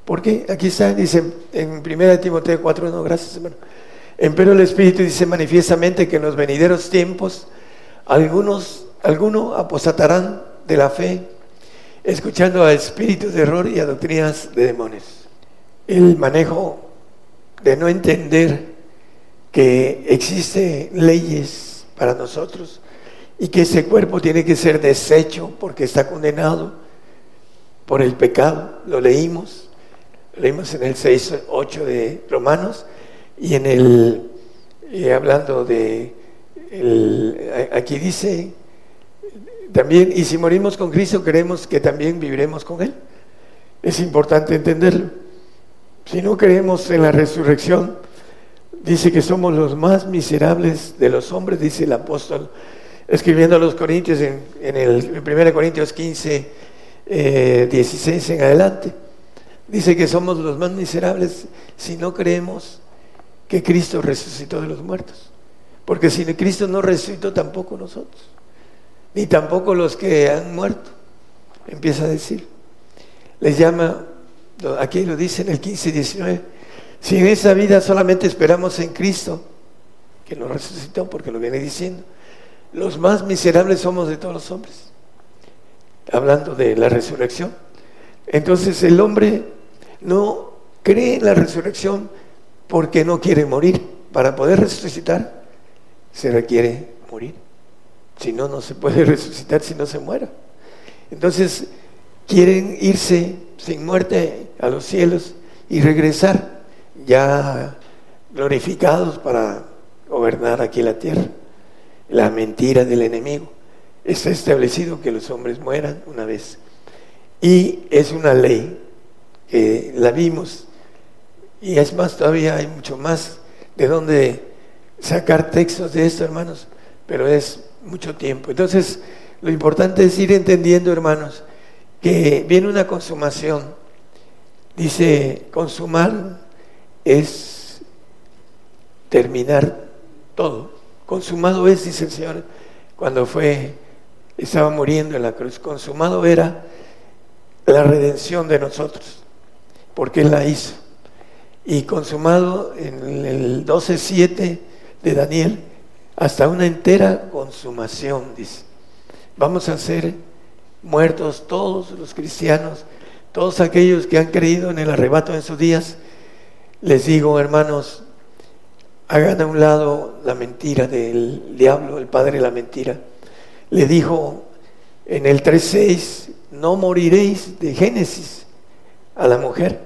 Porque aquí está, dice en 1 Timoteo 4, no, gracias hermano. Empero el Espíritu dice manifiestamente que en los venideros tiempos algunos, algunos apostatarán de la fe, escuchando a espíritus de error y a doctrinas de demonios. El manejo de no entender que existen leyes para nosotros y que ese cuerpo tiene que ser deshecho porque está condenado por el pecado. Lo leímos, leímos en el 6, 8 de Romanos y en el, eh, hablando de, aquí dice también, y si morimos con Cristo, queremos que también viviremos con Él. Es importante entenderlo. Si no creemos en la resurrección, dice que somos los más miserables de los hombres, dice el apóstol, escribiendo a los Corintios en, el 1 Corintios 15, 16 eh, en adelante. Dice que somos los más miserables si no creemos que Cristo resucitó de los muertos. Porque si Cristo no resucitó, tampoco nosotros, ni tampoco los que han muerto. Empieza a decir. Les llama, aquí lo dice en el 15, 19 si en esa vida solamente esperamos en Cristo, que nos resucitó, porque lo viene diciendo, los más miserables somos de todos los hombres, hablando de la resurrección. Entonces el hombre no cree en la resurrección porque no quiere morir. Para poder resucitar se requiere morir. Si no, no se puede resucitar si no se muera. Entonces quieren irse sin muerte a los cielos y regresar ya glorificados para gobernar aquí la tierra. La mentira del enemigo. Está establecido que los hombres mueran una vez. Y es una ley la vimos. Y es más, todavía hay mucho más de donde sacar textos de esto, hermanos. Pero es mucho tiempo. Entonces, lo importante es ir entendiendo, hermanos, que viene una consumación. Dice, consumar es terminar todo. Consumado es, dice el Señor, cuando fue, estaba muriendo en la cruz. Consumado era la redención de nosotros, porque Él la hizo. Y consumado en el 12.7 de Daniel, hasta una entera consumación, dice. Vamos a ser muertos todos los cristianos, todos aquellos que han creído en el arrebato en sus días, les digo, hermanos, hagan a un lado la mentira del diablo, el padre de la mentira. Le dijo en el 3.6, no moriréis de Génesis a la mujer.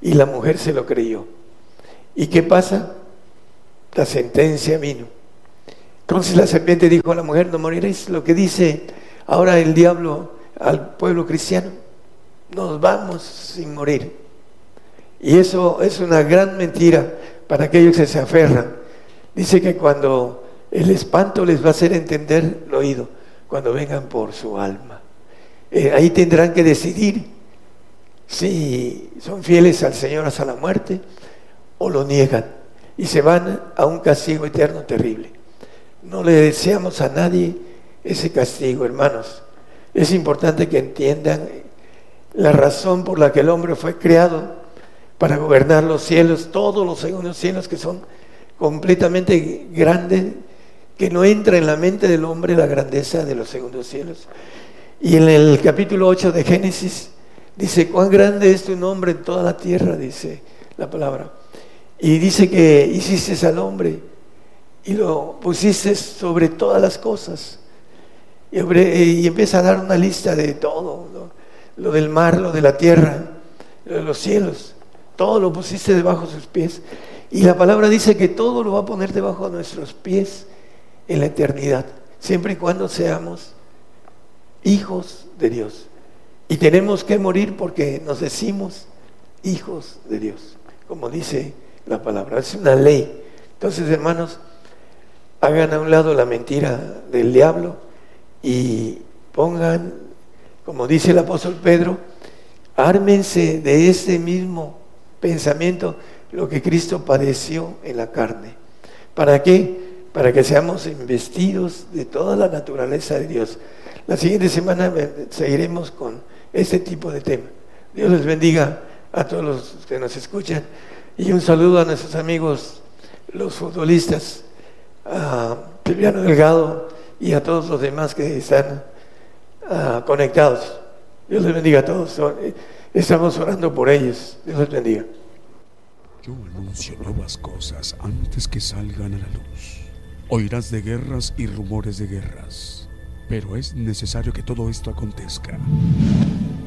Y la mujer se lo creyó. ¿Y qué pasa? La sentencia vino. Entonces la serpiente dijo a la mujer, no moriréis. Lo que dice ahora el diablo al pueblo cristiano, nos vamos sin morir. Y eso es una gran mentira para aquellos que se aferran. Dice que cuando el espanto les va a hacer entender lo oído, cuando vengan por su alma. Eh, ahí tendrán que decidir si son fieles al Señor hasta la muerte o lo niegan y se van a un castigo eterno terrible. No le deseamos a nadie ese castigo, hermanos. Es importante que entiendan la razón por la que el hombre fue creado para gobernar los cielos, todos los segundos cielos que son completamente grandes, que no entra en la mente del hombre la grandeza de los segundos cielos. Y en el capítulo 8 de Génesis dice, cuán grande es tu nombre en toda la tierra, dice la palabra. Y dice que hiciste al hombre y lo pusiste sobre todas las cosas. Y, empieza a dar una lista de todo, lo del mar, lo de la tierra, lo de los cielos. Todo lo pusiste debajo de sus pies. Y la palabra dice que todo lo va a poner debajo de nuestros pies en la eternidad, siempre y cuando seamos hijos de Dios. Y tenemos que morir porque nos decimos hijos de Dios, como dice la palabra. Es una ley. Entonces, hermanos, hagan a un lado la mentira del diablo y pongan, como dice el apóstol Pedro, ármense de ese mismo pensamiento lo que Cristo padeció en la carne. ¿Para qué? Para que seamos investidos de toda la naturaleza de Dios. La siguiente semana seguiremos con este tipo de tema. Dios les bendiga a todos los que nos escuchan y un saludo a nuestros amigos, los futbolistas, a Silviano Delgado y a todos los demás que están ah, conectados. Dios les bendiga a todos. Estamos orando por ellos. Dios les bendiga. Yo anuncio nuevas cosas antes que salgan a la luz. Oirás de guerras y rumores de guerras, pero es necesario que todo esto acontezca.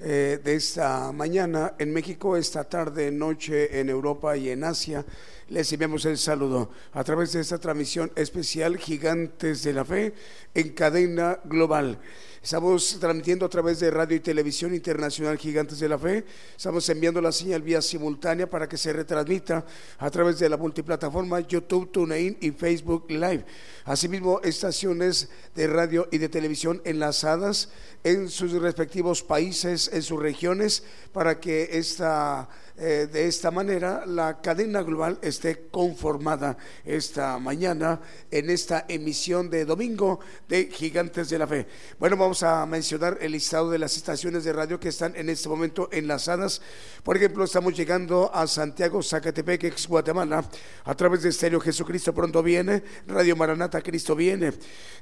eh, de esta mañana en México, esta tarde, noche en Europa y en Asia. Les enviamos el saludo a través de esta transmisión especial Gigantes de la Fe en cadena global. Estamos transmitiendo a través de Radio y Televisión Internacional Gigantes de la Fe. Estamos enviando la señal vía simultánea para que se retransmita a través de la multiplataforma YouTube, TuneIn y Facebook Live. Asimismo, estaciones de radio y de televisión enlazadas en sus respectivos países, en sus regiones, para que esta eh, de esta manera la cadena global esté conformada esta mañana en esta emisión de domingo de Gigantes de la Fe. Bueno, vamos a mencionar el listado de las estaciones de radio que están en este momento enlazadas. Por ejemplo, estamos llegando a Santiago, Zacatepec, ex Guatemala, a través de Estéreo Jesucristo pronto viene, Radio Maranata Cristo viene.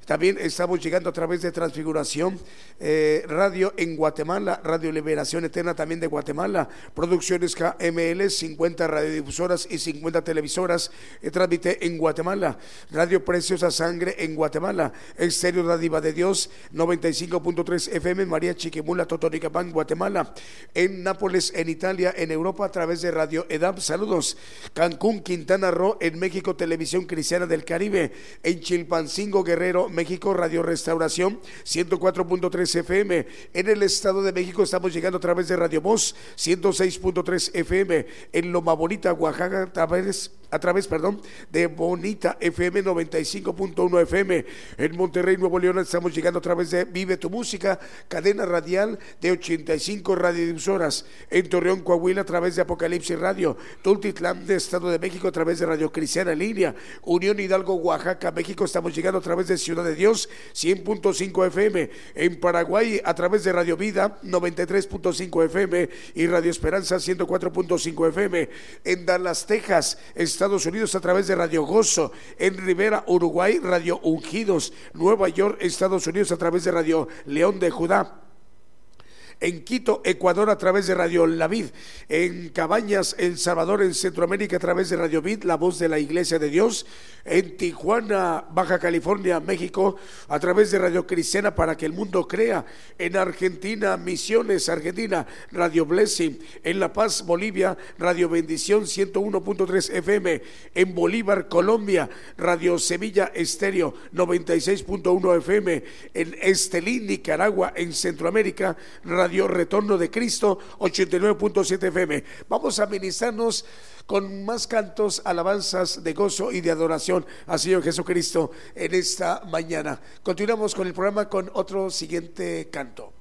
También estamos llegando a través de Transfiguración, eh, Radio en Guatemala, Radio Liberación Eterna también de Guatemala, Producciones KML, 50 radiodifusoras y 50 televisoras, eh, transmite en Guatemala, Radio Preciosa Sangre en Guatemala, Estéreo Dádiva de Dios, 95.3 FM, María Chiquimula, Totonicapán, Guatemala, en Nápoles, en Italia, en Europa, a través de Radio EDAP, saludos, Cancún, Quintana Roo, en México, Televisión Cristiana del Caribe, en Chilpancingo, Guerrero, México, Radio Restauración, 104.3 FM. En el Estado de México estamos llegando a través de Radio Voz, 106.3 FM. En Loma Bonita, Oaxaca, a través a través, perdón, de Bonita FM 95.1 FM. En Monterrey, Nuevo León, estamos llegando a través de Vive tu Música, cadena radial de 85 radiodifusoras. En Torreón, Coahuila, a través de Apocalipsis Radio. Tultitlán, de Estado de México, a través de Radio Cristiana línea. Unión Hidalgo, Oaxaca, México, estamos llegando a través de Ciudad de Dios, 100.5 FM. En Paraguay, a través de Radio Vida, 93.5 FM. Y Radio Esperanza, 104.5 FM. En Dallas, Texas, Estados Unidos a través de Radio Gozo, en Rivera, Uruguay, Radio Ungidos, Nueva York, Estados Unidos a través de Radio León de Judá. En Quito, Ecuador, a través de Radio La Vid, en Cabañas, El Salvador, en Centroamérica, a través de Radio Vid, la voz de la Iglesia de Dios, en Tijuana, Baja California, México, a través de Radio Cristiana para que el mundo crea, en Argentina, Misiones, Argentina, Radio Blessing, en La Paz, Bolivia, Radio Bendición 101.3 FM, en Bolívar, Colombia, Radio Sevilla Estéreo 96.1 FM, en Estelín, Nicaragua, en Centroamérica, Radio Retorno de Cristo 89.7 FM. Vamos a ministrarnos con más cantos, alabanzas de gozo y de adoración al Señor Jesucristo en esta mañana. Continuamos con el programa con otro siguiente canto.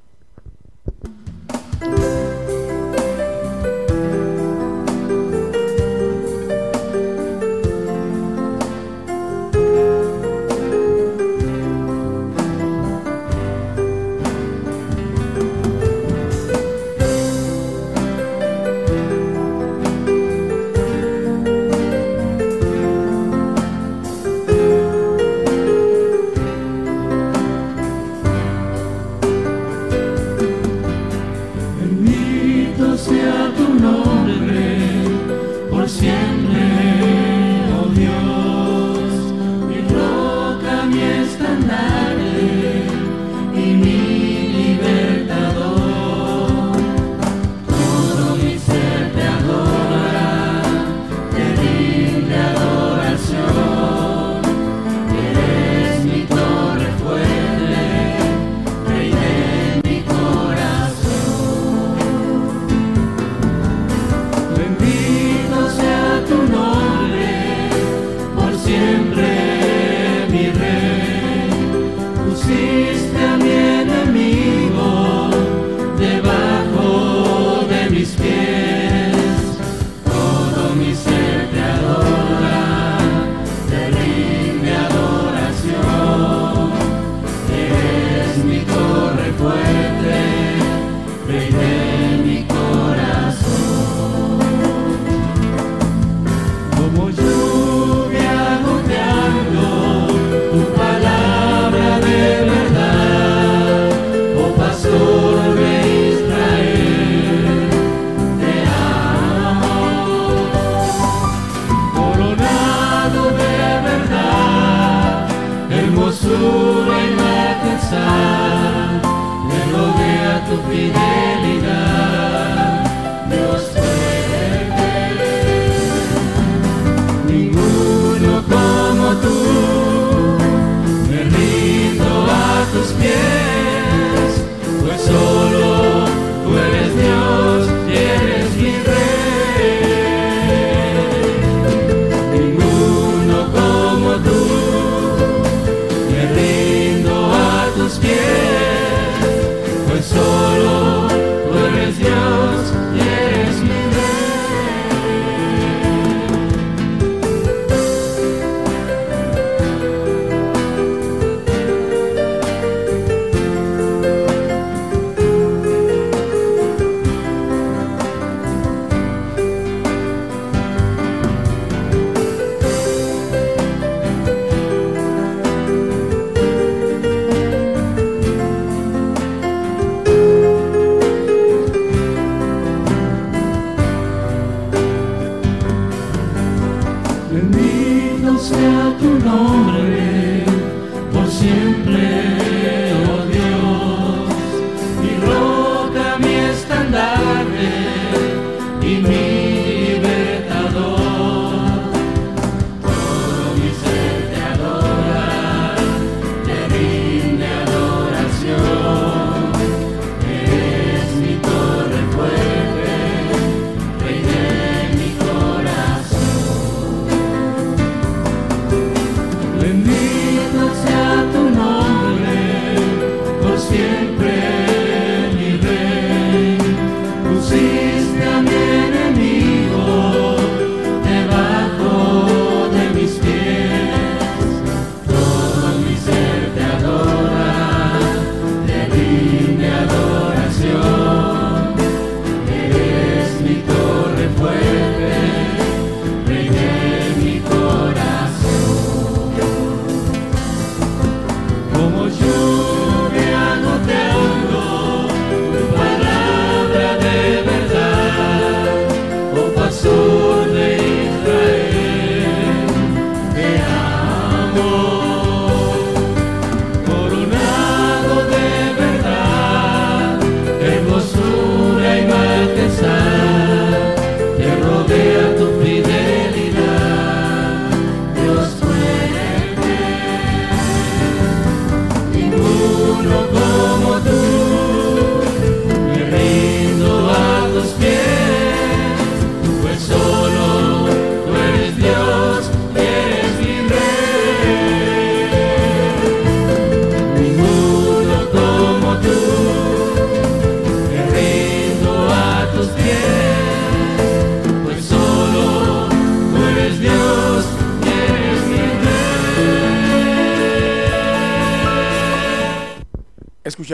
Sea tu nombre.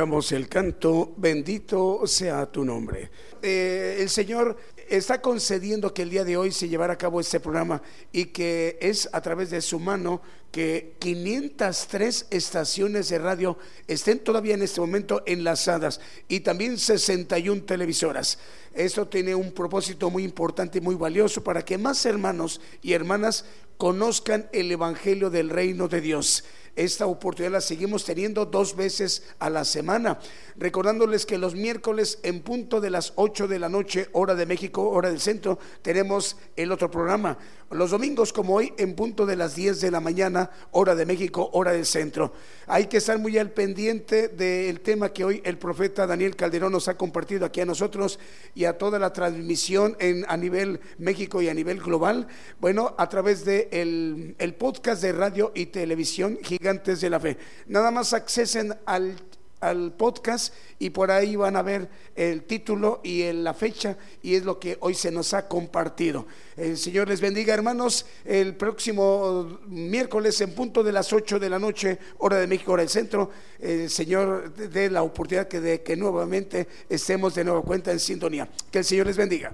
El canto, bendito sea tu nombre. Eh, el Señor está concediendo que el día de hoy se llevara a cabo este programa y que es a través de su mano que 503 estaciones de radio estén todavía en este momento enlazadas y también 61 televisoras. Esto tiene un propósito muy importante y muy valioso para que más hermanos y hermanas conozcan el Evangelio del Reino de Dios. Esta oportunidad la seguimos teniendo dos veces a la semana, recordándoles que los miércoles en punto de las 8 de la noche, hora de México, hora del centro, tenemos el otro programa. Los domingos como hoy en punto de las 10 de la mañana, hora de México, hora del centro. Hay que estar muy al pendiente del tema que hoy el profeta Daniel Calderón nos ha compartido aquí a nosotros y a toda la transmisión en, a nivel México y a nivel global. Bueno, a través de el, el podcast de radio y televisión Gigantes de la Fe. Nada más accesen al al podcast y por ahí van a ver el título y la fecha y es lo que hoy se nos ha compartido. El Señor les bendiga hermanos. El próximo miércoles en punto de las 8 de la noche, hora de México, hora del centro, el Señor dé la oportunidad que de que nuevamente estemos de nueva cuenta en sintonía. Que el Señor les bendiga.